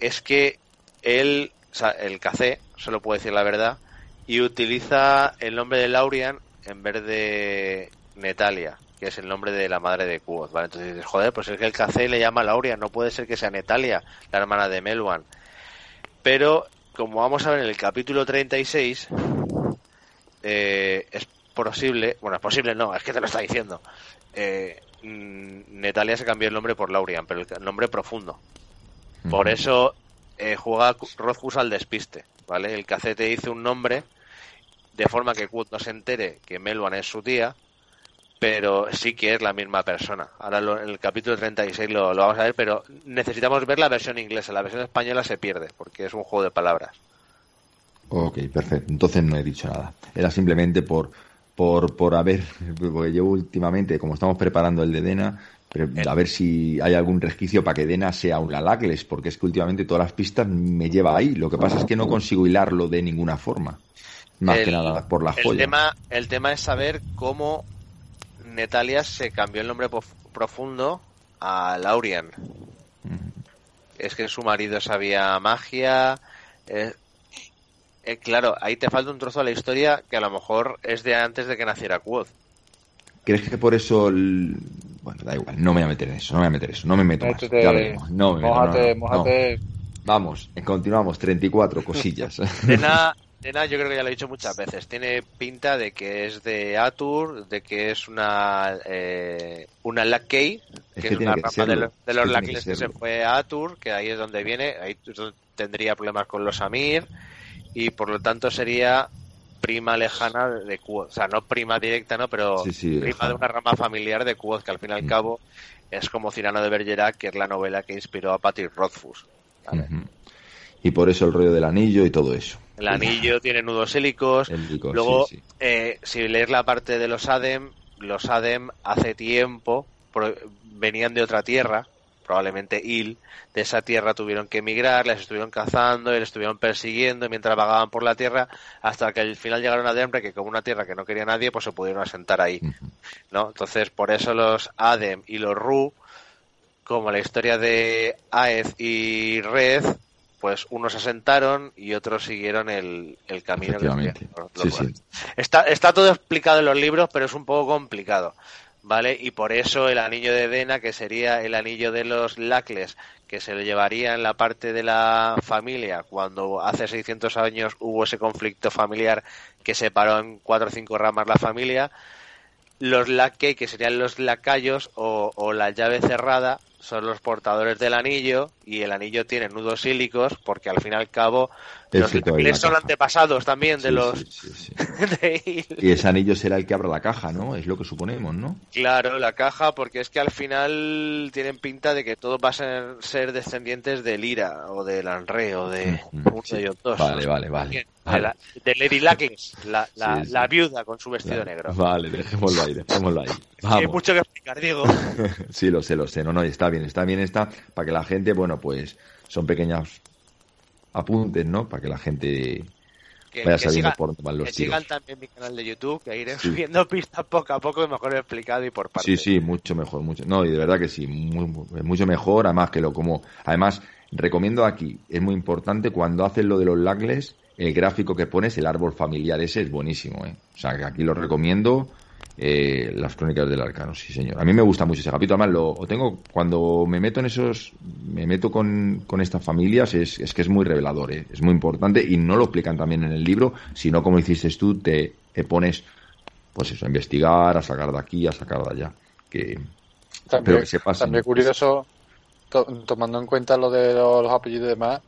Speaker 5: es que él, o sea, el café, solo puede decir la verdad, y utiliza el nombre de Laurian en vez de Netalia, que es el nombre de la madre de Quoth, ¿vale? Entonces dices, joder, pues es que el café le llama Laurian, no puede ser que sea Netalia, la hermana de Melwan. Pero, como vamos a ver en el capítulo 36, eh, es posible, bueno, es posible no, es que te lo está diciendo. Eh, Netalia se cambió el nombre por Laurian, pero el nombre profundo. Por eso eh, juega Rothfuss al despiste, ¿vale? El cacé te dice un nombre de forma que Quoth no se entere que Melwan es su tía, pero sí que es la misma persona. Ahora lo- en el capítulo 36 lo, lo vamos a ver, pero necesitamos ver la versión inglesa. La versión española se pierde, porque es un juego de palabras.
Speaker 3: Ok, perfecto. Entonces no he dicho nada. Era simplemente por, por, por haber, porque yo últimamente, como estamos preparando el de Dena, a ver si hay algún resquicio para que Dena sea un Lalacles, porque es que últimamente todas las pistas me lleva ahí. Lo que pasa es que no consigo hilarlo de ninguna forma. Más
Speaker 5: El-
Speaker 3: que nada por la
Speaker 5: el
Speaker 3: joya.
Speaker 5: tema, el tema es saber cómo Netalia se cambió el nombre profundo a Laurian. Es que su marido sabía magia. eh, eh, claro, ahí te falta un trozo de la historia que a lo mejor es de antes de que naciera Quoth.
Speaker 3: ¿Crees que por eso... el- Bueno, da igual, no me voy a meter en eso, no me voy a meter en eso, no me meto más.
Speaker 6: Métete,
Speaker 3: Ya veremos, no me meto, no,
Speaker 6: mójate,
Speaker 3: no, no.
Speaker 6: mójate.
Speaker 3: Vamos, eh, continuamos, 34 cosillas. *laughs*
Speaker 5: Dena, Dena, yo creo que ya lo he dicho muchas veces. Tiene pinta de que es de Atur, de que es una eh, una Lackey,
Speaker 3: Es
Speaker 5: que es una
Speaker 3: que
Speaker 5: rama
Speaker 3: serlo,
Speaker 5: de, los- de
Speaker 3: que
Speaker 5: los
Speaker 3: tiene que
Speaker 5: Lackles que se fue a Atur, que ahí es donde viene. Ahí tendría problemas con los Amir y por lo tanto sería prima lejana de Quoth. O sea, no prima directa, ¿no? Pero
Speaker 3: Sí, sí,
Speaker 5: prima
Speaker 3: lejana.
Speaker 5: de una rama familiar de Quoth, que al fin y al
Speaker 3: Mm.
Speaker 5: cabo es como Cirano de Bergerac, que es la novela que inspiró a Patrick Rothfuss.
Speaker 3: y por eso el rollo del anillo y todo eso.
Speaker 5: El anillo tiene nudos hélicos. Luego,
Speaker 3: sí,
Speaker 5: eh, si lees la parte de los Adem, los Adem hace tiempo venían de otra tierra, probablemente Il. De esa tierra tuvieron que emigrar, les estuvieron cazando y les estuvieron persiguiendo mientras vagaban por la tierra, hasta que al final llegaron a Denver, que como una tierra que no quería nadie, pues se pudieron asentar ahí. ¿no? Entonces, por eso los Adem y los Ru, como la historia de Aez y Red, pues unos se asentaron y otros siguieron el, el camino. que
Speaker 3: Sí, sí.
Speaker 5: Está todo explicado en los libros, pero es un poco complicado, ¿vale? Y por eso el anillo de Dena, que sería el anillo de los Lacles, que se lo llevaría en la parte de la familia cuando hace 600 años hubo ese conflicto familiar que separó en cuatro o cinco ramas la familia, los laquei, que serían los lacayos o, o la llave cerrada, son los portadores del anillo y el anillo tiene nudos sílicos porque al fin y al cabo los lacles son antepasados también de
Speaker 3: Sí,
Speaker 5: los
Speaker 3: sí, sí, sí. *laughs*
Speaker 5: de Il.
Speaker 3: Y ese anillo será el que abra la caja, ¿no? Es lo que suponemos, ¿no?
Speaker 5: Claro, la caja, porque es que al final tienen pinta de que todos van a ser, descendientes de Lira o de Lanre o de uno de dos.
Speaker 3: Vale, vale, vale.
Speaker 5: De, la- de Lady Lackles, la, la, viuda con su vestido negro.
Speaker 3: Vale, dejémoslo ahí, dejémoslo ahí.
Speaker 5: Hay
Speaker 3: Vamos.
Speaker 5: mucho que explicar, Diego. *laughs*
Speaker 3: Sí, lo sé, lo sé. No, no, está bien, está bien, está para que la gente, bueno, pues son pequeños apuntes, ¿no? Para que la gente
Speaker 5: Que,
Speaker 3: vaya
Speaker 5: que
Speaker 3: sabiendo por dónde van los
Speaker 5: que sigan también mi canal de YouTube, que iré
Speaker 3: Sí.
Speaker 5: subiendo *laughs* pistas poco a poco y mejor explicado y por
Speaker 3: Sí,
Speaker 5: partes.
Speaker 3: sí, mucho mejor, mucho. No, y de verdad que sí, muy- muy- mucho mejor, además que lo como, además recomiendo aquí, es muy importante cuando haces lo de los lagles, el gráfico que pones, el árbol familiar ese es buenísimo, ¿eh? O sea, que aquí lo recomiendo, eh, las crónicas del arcano, sí señor. A mí me gusta mucho ese capítulo, además lo, lo tengo, cuando me meto en esos, me meto con, con estas familias, es, es que es muy revelador, ¿eh? Es muy importante y no lo explican también en el libro, sino como hiciste tú, te, te pones, pues eso, a investigar, a sacar de aquí, a sacar de allá. Que,
Speaker 6: También,
Speaker 3: Pero que se pasen.
Speaker 6: también curioso, to- tomando en cuenta lo de los, apellidos y demás,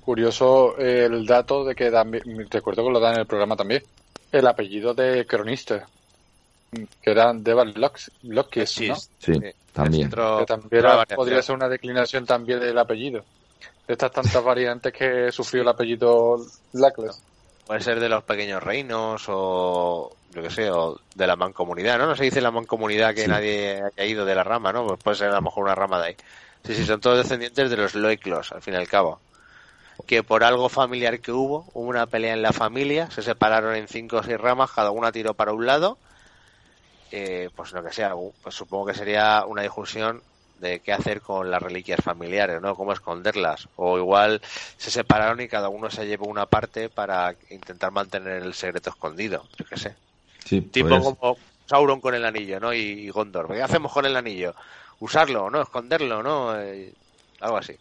Speaker 6: curioso eh, el dato de que también, recuerdo que lo dan en el programa también, el apellido de cronista. Que eran Devan Locks, Lockes, ¿no?
Speaker 3: Sí, también.
Speaker 5: Otro-
Speaker 6: Que también era- podría ser una declinación también del apellido. De estas tantas *laughs* variantes que sufrió el apellido Lackless.
Speaker 5: Puede ser de los pequeños reinos o yo que sé, o de la mancomunidad, ¿no? No se dice la mancomunidad que
Speaker 3: Sí.
Speaker 5: nadie ha caído de la rama, ¿no? Pues puede ser a lo mejor una rama de ahí. Sí, sí, son todos descendientes de los Loiclos, al fin y al cabo. Que por algo familiar que hubo, hubo una pelea en la familia, se separaron en cinco o seis ramas, cada una tiró para un lado. Eh, pues lo que sea, pues supongo que sería una discusión de qué hacer con las reliquias familiares, ¿no? Cómo esconderlas. O igual se separaron y cada uno se llevó una parte para intentar mantener el secreto escondido. Yo qué sé.
Speaker 3: Sí,
Speaker 5: Tipo
Speaker 3: pues,
Speaker 5: como Sauron con el anillo, ¿no? Y, Gondor. ¿Qué hacemos con el anillo? Usarlo, ¿no? Esconderlo, ¿no? Eh, algo así.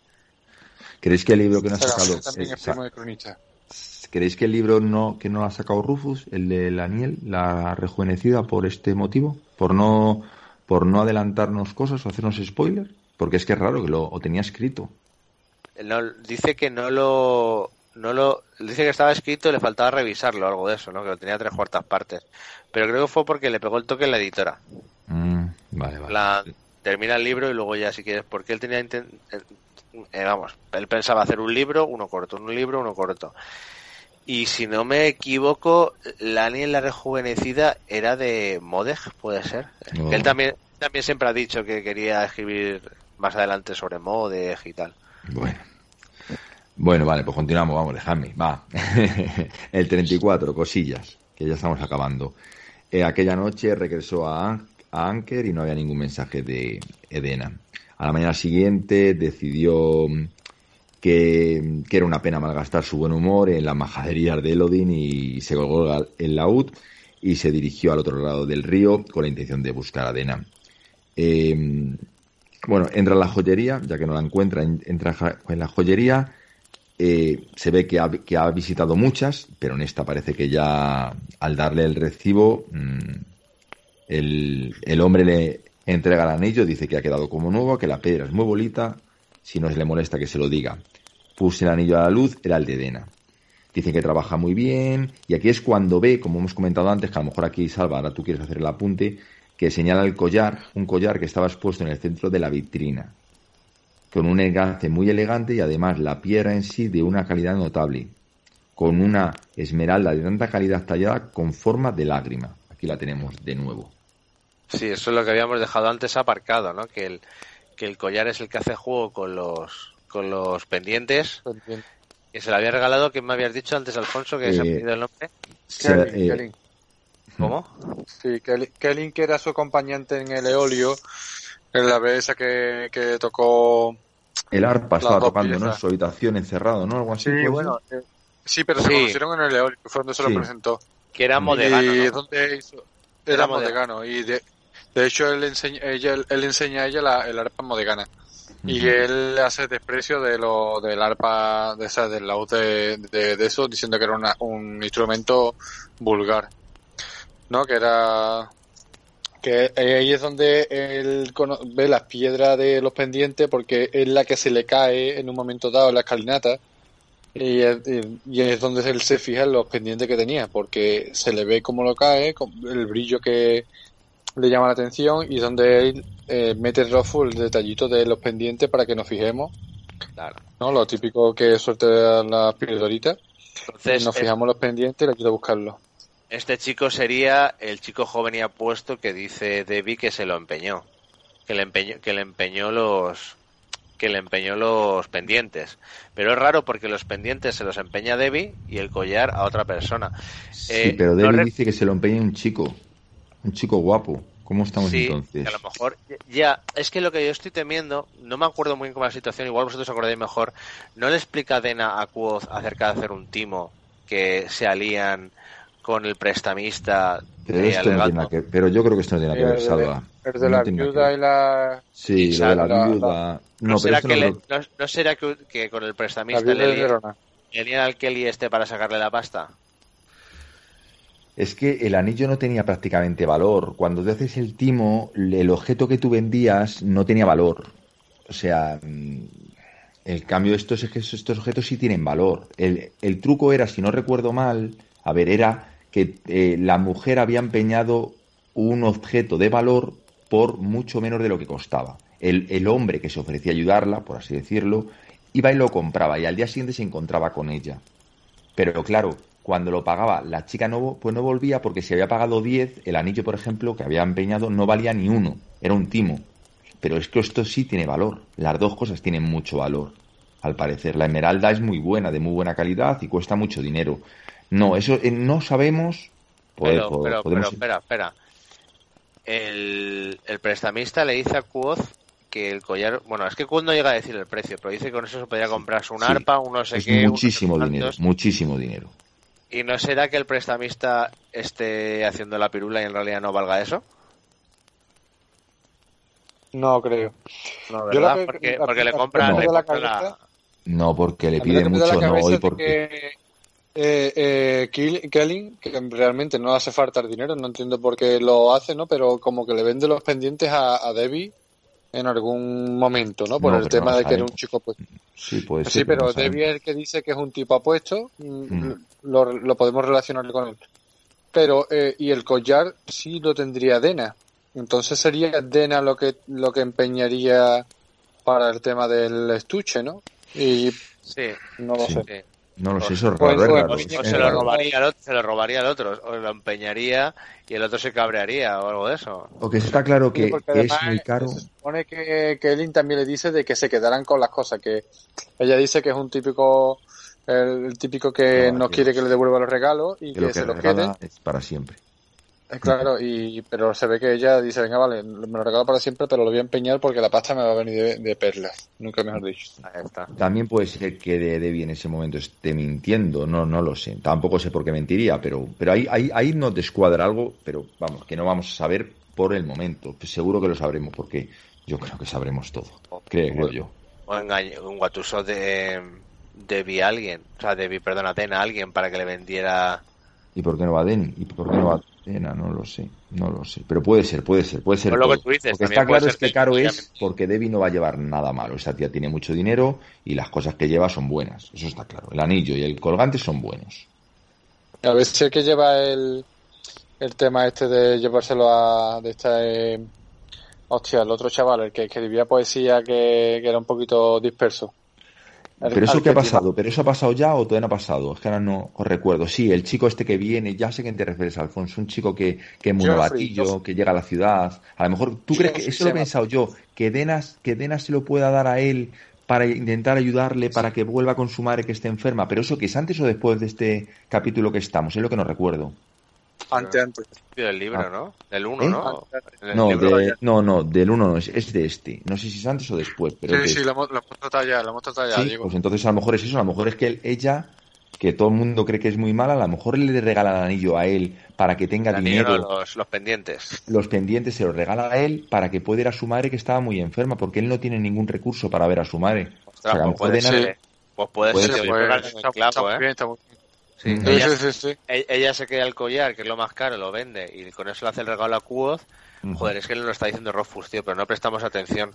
Speaker 3: ¿Creéis que el libro que no ha sacado...
Speaker 6: también es primo de cronista.
Speaker 3: ¿Creéis que el libro no que no ha sacado Rufus, el de Laniel, la rejuvenecida por este motivo? ¿Por no por no adelantarnos cosas o hacernos spoiler? Porque es que es raro que lo o tenía escrito.
Speaker 5: No, dice que no lo, no lo, dice que estaba escrito y le faltaba revisarlo, algo de eso, ¿no? Que lo tenía tres cuartas partes. Pero creo que fue porque le pegó el toque en la editora.
Speaker 3: Mm, vale, vale.
Speaker 5: La, termina el libro y luego ya si quieres, porque él tenía, eh, eh, vamos, él pensaba hacer un libro, uno corto, un libro, uno corto. Y si no me equivoco, Lani en la rejuvenecida era de Modeg, puede ser. Él también, también siempre ha dicho que quería escribir más adelante sobre Modeg y tal.
Speaker 3: Bueno. Bueno, vale, pues continuamos, vamos, dejadme, va. *laughs* el 34, cosillas, que ya estamos acabando. Eh, aquella noche regresó a, a Anker y no había ningún mensaje de Edena. A la mañana siguiente decidió mm, que, era una pena malgastar su buen humor en las majaderías de Elodin y se colgó el laúd y se dirigió al otro lado del río con la intención de buscar a Edena. Eh, bueno, entra a la joyería, ya que no la encuentra, en- entra en la joyería. eh, se ve que ha, que ha visitado muchas, pero en esta parece que ya al darle el recibo, mm, el, el hombre le entrega el anillo, dice que ha quedado como nuevo, que la piedra es muy bonita, si no se le molesta que se lo diga. Puse el anillo a la luz, era el de Dena. Dice que trabaja muy bien, y aquí es cuando ve, como hemos comentado antes, que a lo mejor aquí, Salva, ahora tú quieres hacer el apunte, que señala el collar, un collar que estaba expuesto en el centro de la vitrina, con un engace muy elegante y además la piedra en sí de una calidad notable, con una esmeralda de tanta calidad tallada con forma de lágrima. Aquí la tenemos de nuevo.
Speaker 5: Sí, eso es lo que habíamos dejado antes aparcado, ¿no? Que el, que el collar es el que hace juego con los, con los pendientes, que se le había regalado, que me habías dicho antes, Alfonso, que se ha
Speaker 3: Eh,
Speaker 5: pedido el nombre.
Speaker 3: Se-
Speaker 6: Kelly,
Speaker 3: eh,
Speaker 6: Kelly.
Speaker 5: ¿Cómo?
Speaker 6: Sí, Kelly, Kelly, que era su acompañante en el Eolio, en la vez esa que, que tocó.
Speaker 3: el arpa estaba tocando, ¿no? En su habitación encerrado, ¿no? Algo así.
Speaker 6: Sí, bueno, eh, sí, pero se
Speaker 5: Sí.
Speaker 6: conocieron en el Eolio, que fue donde se
Speaker 3: Sí.
Speaker 6: lo presentó.
Speaker 5: Que era modegano,
Speaker 6: y
Speaker 5: ¿no?
Speaker 6: donde hizo-
Speaker 5: Era
Speaker 6: era
Speaker 5: modegano.
Speaker 6: modegano. Y de, de hecho, él enseña, ella, él enseña a ella la, el arpa modegana. Y él hace desprecio de lo del arpa, de esa, del laúd de, de, de eso, diciendo que era una- un instrumento vulgar. ¿No? Que era. Que ahí es donde él ve las piedras de los pendientes, porque es la que se le cae en un momento dado en la escalinata. Y es, y- es donde él se fija en los pendientes que tenía, porque se le ve cómo lo cae, con el brillo que le llama la atención, y donde él eh, mete Rofu el detallito de los pendientes para que nos fijemos,
Speaker 5: Claro.
Speaker 6: ¿no? Lo típico que suelta las piedritas.
Speaker 5: Entonces,
Speaker 6: nos
Speaker 5: es-
Speaker 6: fijamos los pendientes y le ayuda a buscarlo.
Speaker 5: este chico sería el chico joven y apuesto que dice Debbie que se lo empeñó. Que le empeñó, que le empeñó los que le empeñó los pendientes. Pero es raro porque los pendientes se los empeña Debbie y el collar a otra persona.
Speaker 3: Sí,
Speaker 5: Eh,
Speaker 3: pero
Speaker 5: no re-
Speaker 3: dice que se lo empeña un chico. Un chico guapo. ¿Cómo estamos
Speaker 5: Sí,
Speaker 3: entonces?
Speaker 5: que a lo mejor ya, es que lo que yo estoy temiendo, no me acuerdo muy bien cómo es la situación, igual vosotros os acordáis mejor, no le explica Dena a Quoth acerca de hacer un timo que se alían con el prestamista
Speaker 3: Pero,
Speaker 5: de
Speaker 3: esto no tiene que, pero yo creo que esto no tiene nada que ver, Salva.
Speaker 6: El de
Speaker 3: No
Speaker 6: la
Speaker 3: que
Speaker 6: viuda y la...
Speaker 3: Sí, lo de la viuda.
Speaker 5: ¿No, será que
Speaker 3: no
Speaker 5: le- no- será que, que con el prestamista le le al Kelly este para sacarle la pasta?
Speaker 3: Es que el anillo no tenía prácticamente valor. Cuando te haces el timo, el objeto que tú vendías no tenía valor. O sea, mm, el cambio de estos es que estos objetos sí tienen valor. El, el truco era, si no recuerdo mal, a ver, era que eh, la mujer había empeñado un objeto de valor por mucho menos de lo que costaba. El, el hombre que se ofrecía ayudarla, por así decirlo, iba y lo compraba y al día siguiente se encontraba con ella. Pero claro, cuando lo pagaba la chica no, pues no volvía porque si había pagado 10, el anillo, por ejemplo, que había empeñado no valía ni uno, era un timo. Pero es que esto sí tiene valor, las dos cosas tienen mucho valor, al parecer. La esmeralda es muy buena, de muy buena calidad y cuesta mucho dinero. No, eso eh, no sabemos. Pues,
Speaker 5: Pero,
Speaker 3: po-
Speaker 5: pero, pero,
Speaker 3: podemos-
Speaker 5: espera, espera. El, el prestamista le dice a Quoth que el collar, bueno, es que Quoth no llega a decir el precio, pero dice que con eso se podía comprarse un
Speaker 3: sí.
Speaker 5: arpa, un no sé
Speaker 3: es
Speaker 5: qué,
Speaker 3: muchísimo dinero, muchísimo dinero.
Speaker 5: ¿Y no será que el prestamista esté haciendo la pirula y en realidad no valga eso?
Speaker 6: No creo.
Speaker 5: No,
Speaker 6: Yo
Speaker 5: ¿verdad?
Speaker 6: lo que-
Speaker 5: porque,
Speaker 6: la-
Speaker 5: porque le
Speaker 6: la-
Speaker 5: compra,
Speaker 3: no.
Speaker 5: le
Speaker 6: de la
Speaker 5: compra la-
Speaker 3: No, porque le
Speaker 6: A mí lo
Speaker 3: pide
Speaker 6: que me da
Speaker 3: mucho, no, y porque...
Speaker 6: que eh, eh, Kelly, que realmente no hace falta el dinero, no entiendo por qué lo hace, ¿no? Pero como que le vende los pendientes a, a Debbie en algún momento, ¿no? Por
Speaker 3: No,
Speaker 6: el
Speaker 3: no
Speaker 6: tema de que era un chico pues
Speaker 3: Sí, puede
Speaker 6: Sí, pero
Speaker 3: no.
Speaker 6: Debbie es el que dice que es un tipo apuesto, mm,
Speaker 3: Mm.
Speaker 6: Lo, lo podemos relacionar con él. Pero, eh, y el collar sí lo tendría Dena. Entonces sería Dena lo que, lo que empeñaría para el tema del estuche, ¿no? Y
Speaker 5: Sí,
Speaker 6: no lo
Speaker 3: Sí.
Speaker 6: sé.
Speaker 5: sí.
Speaker 3: No lo sé, eso es
Speaker 6: Pues,
Speaker 3: raro, es raro,
Speaker 5: O,
Speaker 6: pues,
Speaker 3: es
Speaker 5: o se, lo robaría al otro, se lo robaría al otro, o lo empeñaría y el otro se cabrearía o algo de eso.
Speaker 3: Que está claro que es muy caro.
Speaker 6: Se supone que, que Elin también le dice de que se quedaran con las cosas, que ella dice que es un típico, el, el típico que
Speaker 3: No,
Speaker 6: no
Speaker 3: que-
Speaker 6: quiere que le devuelva los regalos y
Speaker 3: que
Speaker 6: que,
Speaker 3: lo que
Speaker 6: se los quede.
Speaker 3: es para siempre.
Speaker 6: Eh, Claro, y pero se ve que ella dice, venga, vale, me lo regalo para siempre, pero lo voy a empeñar porque la pasta me va a venir de, de perlas. Nunca mejor dicho.
Speaker 5: Ahí está.
Speaker 3: También puede ser que de- Debbie en ese momento esté mintiendo, no, no lo sé. Tampoco sé por qué mentiría, pero, pero ahí, ahí, ahí nos descuadra algo, pero vamos, que no vamos a saber por el momento. Pues seguro que lo sabremos, porque yo creo que sabremos todo. Creo, creo yo.
Speaker 5: O engaño, un guatuso de debí a alguien, o sea, debí, perdón, Atena a alguien para que le vendiera.
Speaker 3: ¿Y por qué no va Denny? ¿Y por qué no va Atena? No lo sé, no lo sé. Pero puede ser, puede ser, puede ser.
Speaker 5: Pues lo que tú dices,
Speaker 3: Porque está claro es que
Speaker 5: que
Speaker 3: caro es porque Debbie no va a llevar nada malo. Esa tía tiene mucho dinero y las cosas que lleva son buenas. Eso está claro. El anillo y el colgante son buenos.
Speaker 6: A ver si el que lleva el, el tema este de llevárselo a, de este, eh, hostia, el otro chaval, el que escribía poesía que, que era un poquito disperso.
Speaker 3: Pero eso ha
Speaker 6: que tiene-
Speaker 3: pasado, pero eso ha pasado ya o todavía no ha pasado, es que ahora no os recuerdo. Sí, el chico este que viene, ya sé que te refieres, Alfonso, un chico que, que es
Speaker 6: Geoffrey.
Speaker 3: que llega a la ciudad. A lo mejor, ¿tú crees que eso lo he pensado yo? Que Denas, que Denas se lo pueda dar a él para intentar ayudarle, para que vuelva con su madre que esté enferma. Pero eso que es antes o después de este capítulo que estamos, es lo que no recuerdo.
Speaker 6: Antes, antes.
Speaker 5: Del libro,
Speaker 3: Ah.
Speaker 5: ¿no? Del 1,
Speaker 3: ¿Eh?
Speaker 5: ¿no?
Speaker 3: No, de- no, no, del uno no, es, es de este. No sé si es antes o después, pero
Speaker 6: Sí, sí,
Speaker 3: este.
Speaker 6: lo hemos, lo hemos tratado ya, lo hemos tratado ya,
Speaker 3: Sí,
Speaker 6: digo.
Speaker 3: pues entonces a lo mejor es eso, a lo mejor es que él- ella, que todo el mundo cree que es muy mala, a lo mejor le regala el anillo a él para que tenga
Speaker 5: El anillo,
Speaker 3: dinero,
Speaker 5: no, los, los pendientes.
Speaker 3: los pendientes se los regala a él para que pueda ir a su madre que estaba muy enferma, porque él no tiene ningún recurso para ver a su madre. O sea, que a lo
Speaker 5: pues
Speaker 3: mejor
Speaker 5: puede ser. Pues puede,
Speaker 3: Puede
Speaker 5: ser.
Speaker 3: ser,
Speaker 5: te
Speaker 6: pues,
Speaker 5: voy a pegar en el
Speaker 6: está,
Speaker 5: clavo,
Speaker 6: está muy bien, está muy bien.
Speaker 5: Sí.
Speaker 6: Sí,
Speaker 5: ella,
Speaker 6: sí, sí, sí.
Speaker 5: e- ella se queda el collar, que es lo más caro, lo vende y con eso le hace el regalo a.
Speaker 3: Ujú.
Speaker 5: Joder, es que lo está diciendo Rofus, tío, pero no prestamos atención.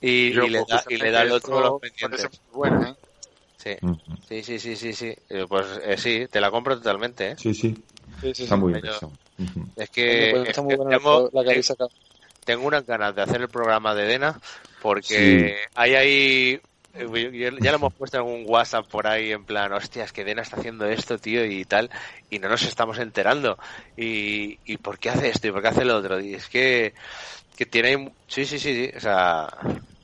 Speaker 5: Y,
Speaker 6: Yo,
Speaker 5: y le, da, y le da el otro los pendientes.
Speaker 6: bueno, ¿eh?
Speaker 5: Sí. Sí, sí, sí, sí, sí. Pues eh, sí, te la compro totalmente, ¿eh?
Speaker 3: Sí, sí,
Speaker 6: Sí, sí,
Speaker 3: está
Speaker 6: sí.
Speaker 3: muy bien.
Speaker 5: Es que,
Speaker 6: Pues
Speaker 5: es
Speaker 6: está
Speaker 5: que
Speaker 6: muy bueno
Speaker 5: tengo,
Speaker 6: la que
Speaker 5: tengo unas ganas de hacer el programa de Dena porque hay ahí ya lo hemos puesto en un WhatsApp por ahí en plan, hostia, es que Dena está haciendo esto, tío, y tal, y no nos estamos enterando. Y, y ¿por qué hace esto y por qué hace lo otro? Y es que, que tiene sí, sí, sí, sí, o sea,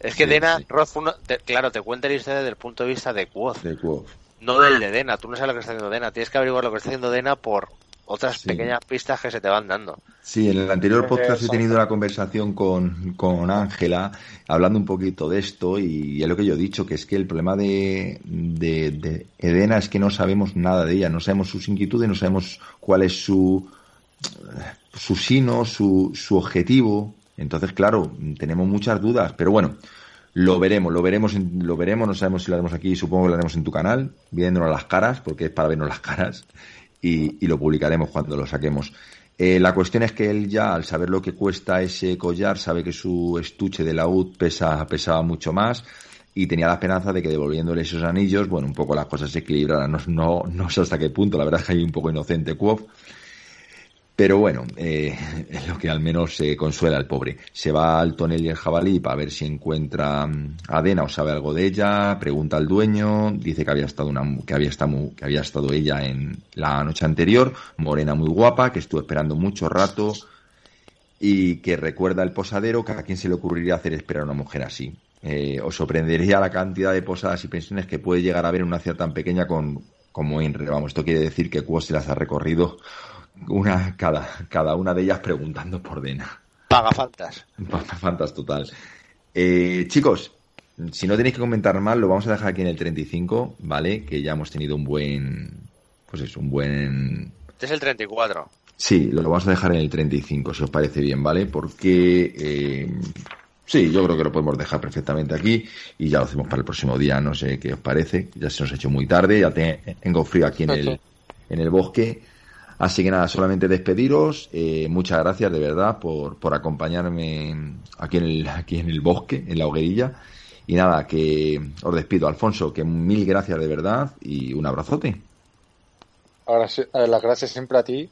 Speaker 5: es que
Speaker 3: Sí,
Speaker 5: Dena,
Speaker 3: sí.
Speaker 5: Roth, uno- te- claro, te cuenta la historia desde el punto de vista de Quoth,
Speaker 3: De Quoth.
Speaker 5: no del de Dena, tú no sabes lo que está haciendo Dena, tienes que averiguar lo que está haciendo Dena por otras
Speaker 3: Sí.
Speaker 5: pequeñas pistas que se te van dando.
Speaker 3: Sí, en el anterior podcast he tenido una conversación con con Ángela hablando un poquito de esto y es lo que yo he dicho, que es que el problema de, de, de Edena es que no sabemos nada de ella, no sabemos sus inquietudes, no sabemos cuál es su, su sino, su, su objetivo. Entonces, claro, tenemos muchas dudas, pero bueno, lo veremos, lo veremos, en- lo veremos, no sabemos si lo haremos aquí, supongo que lo haremos en tu canal, viéndonos las caras, porque es para vernos las caras, y, y lo publicaremos cuando lo saquemos. Eh, la cuestión es que él ya, al saber lo que cuesta ese collar, sabe que su estuche de laúd pesa, pesaba mucho más y tenía la esperanza de que devolviéndole esos anillos, bueno, un poco las cosas se equilibraran. No, no, no sé hasta qué punto, la verdad es que hay un poco inocente Quoth. Pero bueno, eh, *laughs* es lo que al menos se consuela al pobre. Se va al tonel y el jabalí para ver si encuentra mm, a o sabe algo de ella, pregunta al dueño, dice que había estado una, que había estado, que había estado ella en la noche anterior, morena muy guapa, que estuvo esperando mucho rato y que recuerda el posadero que a quién se le ocurriría hacer esperar a una mujer así. Eh, os sorprendería la cantidad de posadas y pensiones que puede llegar a haber en una ciudad tan pequeña con, como Inre. Vamos, esto quiere decir que Quo se las ha recorrido una cada, cada una de ellas preguntando por Dena.
Speaker 5: Paga faltas. *laughs*
Speaker 3: Fantas total. Eh, chicos, si no tenéis que comentar más, lo vamos a dejar aquí en el 35, ¿vale? Que ya hemos tenido un buen. Pues es un buen.
Speaker 5: Este es el 34.
Speaker 3: Sí, lo vamos a dejar en el 35, si os parece bien, ¿vale? Porque. eh, sí, yo creo que lo podemos dejar perfectamente aquí y ya lo hacemos para el próximo día, no sé qué os parece. Ya se nos ha hecho muy tarde, ya te- tengo frío aquí en el, en el bosque. Así que nada, solamente despediros. eh, muchas gracias de verdad por, por acompañarme aquí en, el, aquí en el bosque, en la hoguerilla. Y nada, que os despido, Alfonso, que mil gracias de verdad y un abrazote.
Speaker 6: Ahora sí, eh, las gracias siempre a ti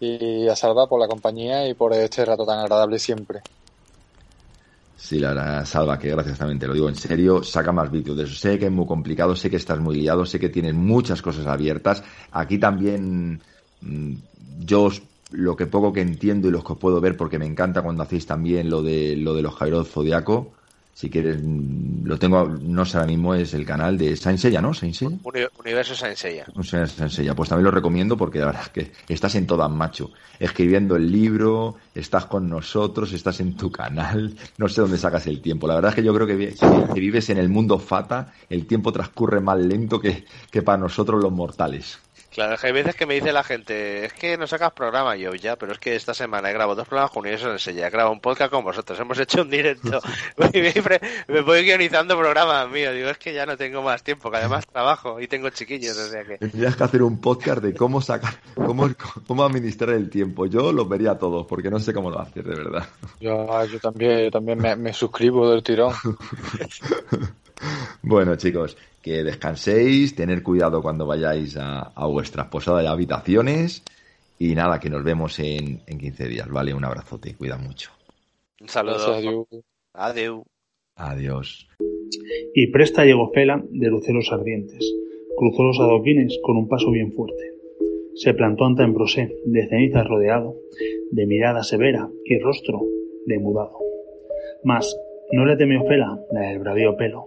Speaker 6: y a Salva por la compañía y por este rato tan agradable siempre.
Speaker 3: Sí, la verdad, Salva, que gracias también, te lo digo en serio, saca más vídeos de eso. Sé que es muy complicado, sé que estás muy liado, sé que tienes muchas cosas abiertas. Aquí también yo os- lo que poco que entiendo y lo que os puedo ver, porque me encanta cuando hacéis también lo de lo de los Jairo Zodiaco. Si quieres, mm, lo tengo, no sé ahora mismo, es el canal de Saint Seiya, ¿no?
Speaker 5: Uni- Universo.
Speaker 3: No sé, Senseiya. Pues también lo recomiendo porque la verdad es que estás en todas, macho. Escribiendo el libro, estás con nosotros, estás en tu canal. No sé dónde sacas el tiempo. La verdad es que yo creo que, que vives en el mundo fata. El tiempo transcurre más lento que, que para nosotros los mortales.
Speaker 5: Claro, es que hay veces que me dice la gente, es que no sacas programa yo ya, pero es que esta semana he grabado dos programas con Universo Senseiya, he grabado un podcast con vosotros, hemos hecho un directo, *laughs* me, me voy guionizando programas míos, digo, es que ya no tengo más tiempo, que además trabajo y tengo chiquillos, o sea que...
Speaker 3: Tendrías que hacer un podcast de cómo sacar, cómo, cómo administrar el tiempo. Yo los vería todos porque no sé cómo lo haces, de verdad.
Speaker 6: Yo, yo también, yo también me, me suscribo del tirón. *laughs*
Speaker 3: Bueno, chicos, que descanséis, tener cuidado cuando vayáis a, a vuestras posadas y habitaciones. Y nada, que nos vemos en, en 15 días, ¿vale? Un abrazote, cuida mucho.
Speaker 5: Un saludo. Adiós.
Speaker 3: Adiós.
Speaker 8: Y presta llegó Fela de luceros ardientes. Cruzó los adoquines con un paso bien fuerte. Se plantó ante Ambrosé, de cenizas rodeado, de mirada severa y rostro demudado. Mas no le temió Fela la del bravío pelo.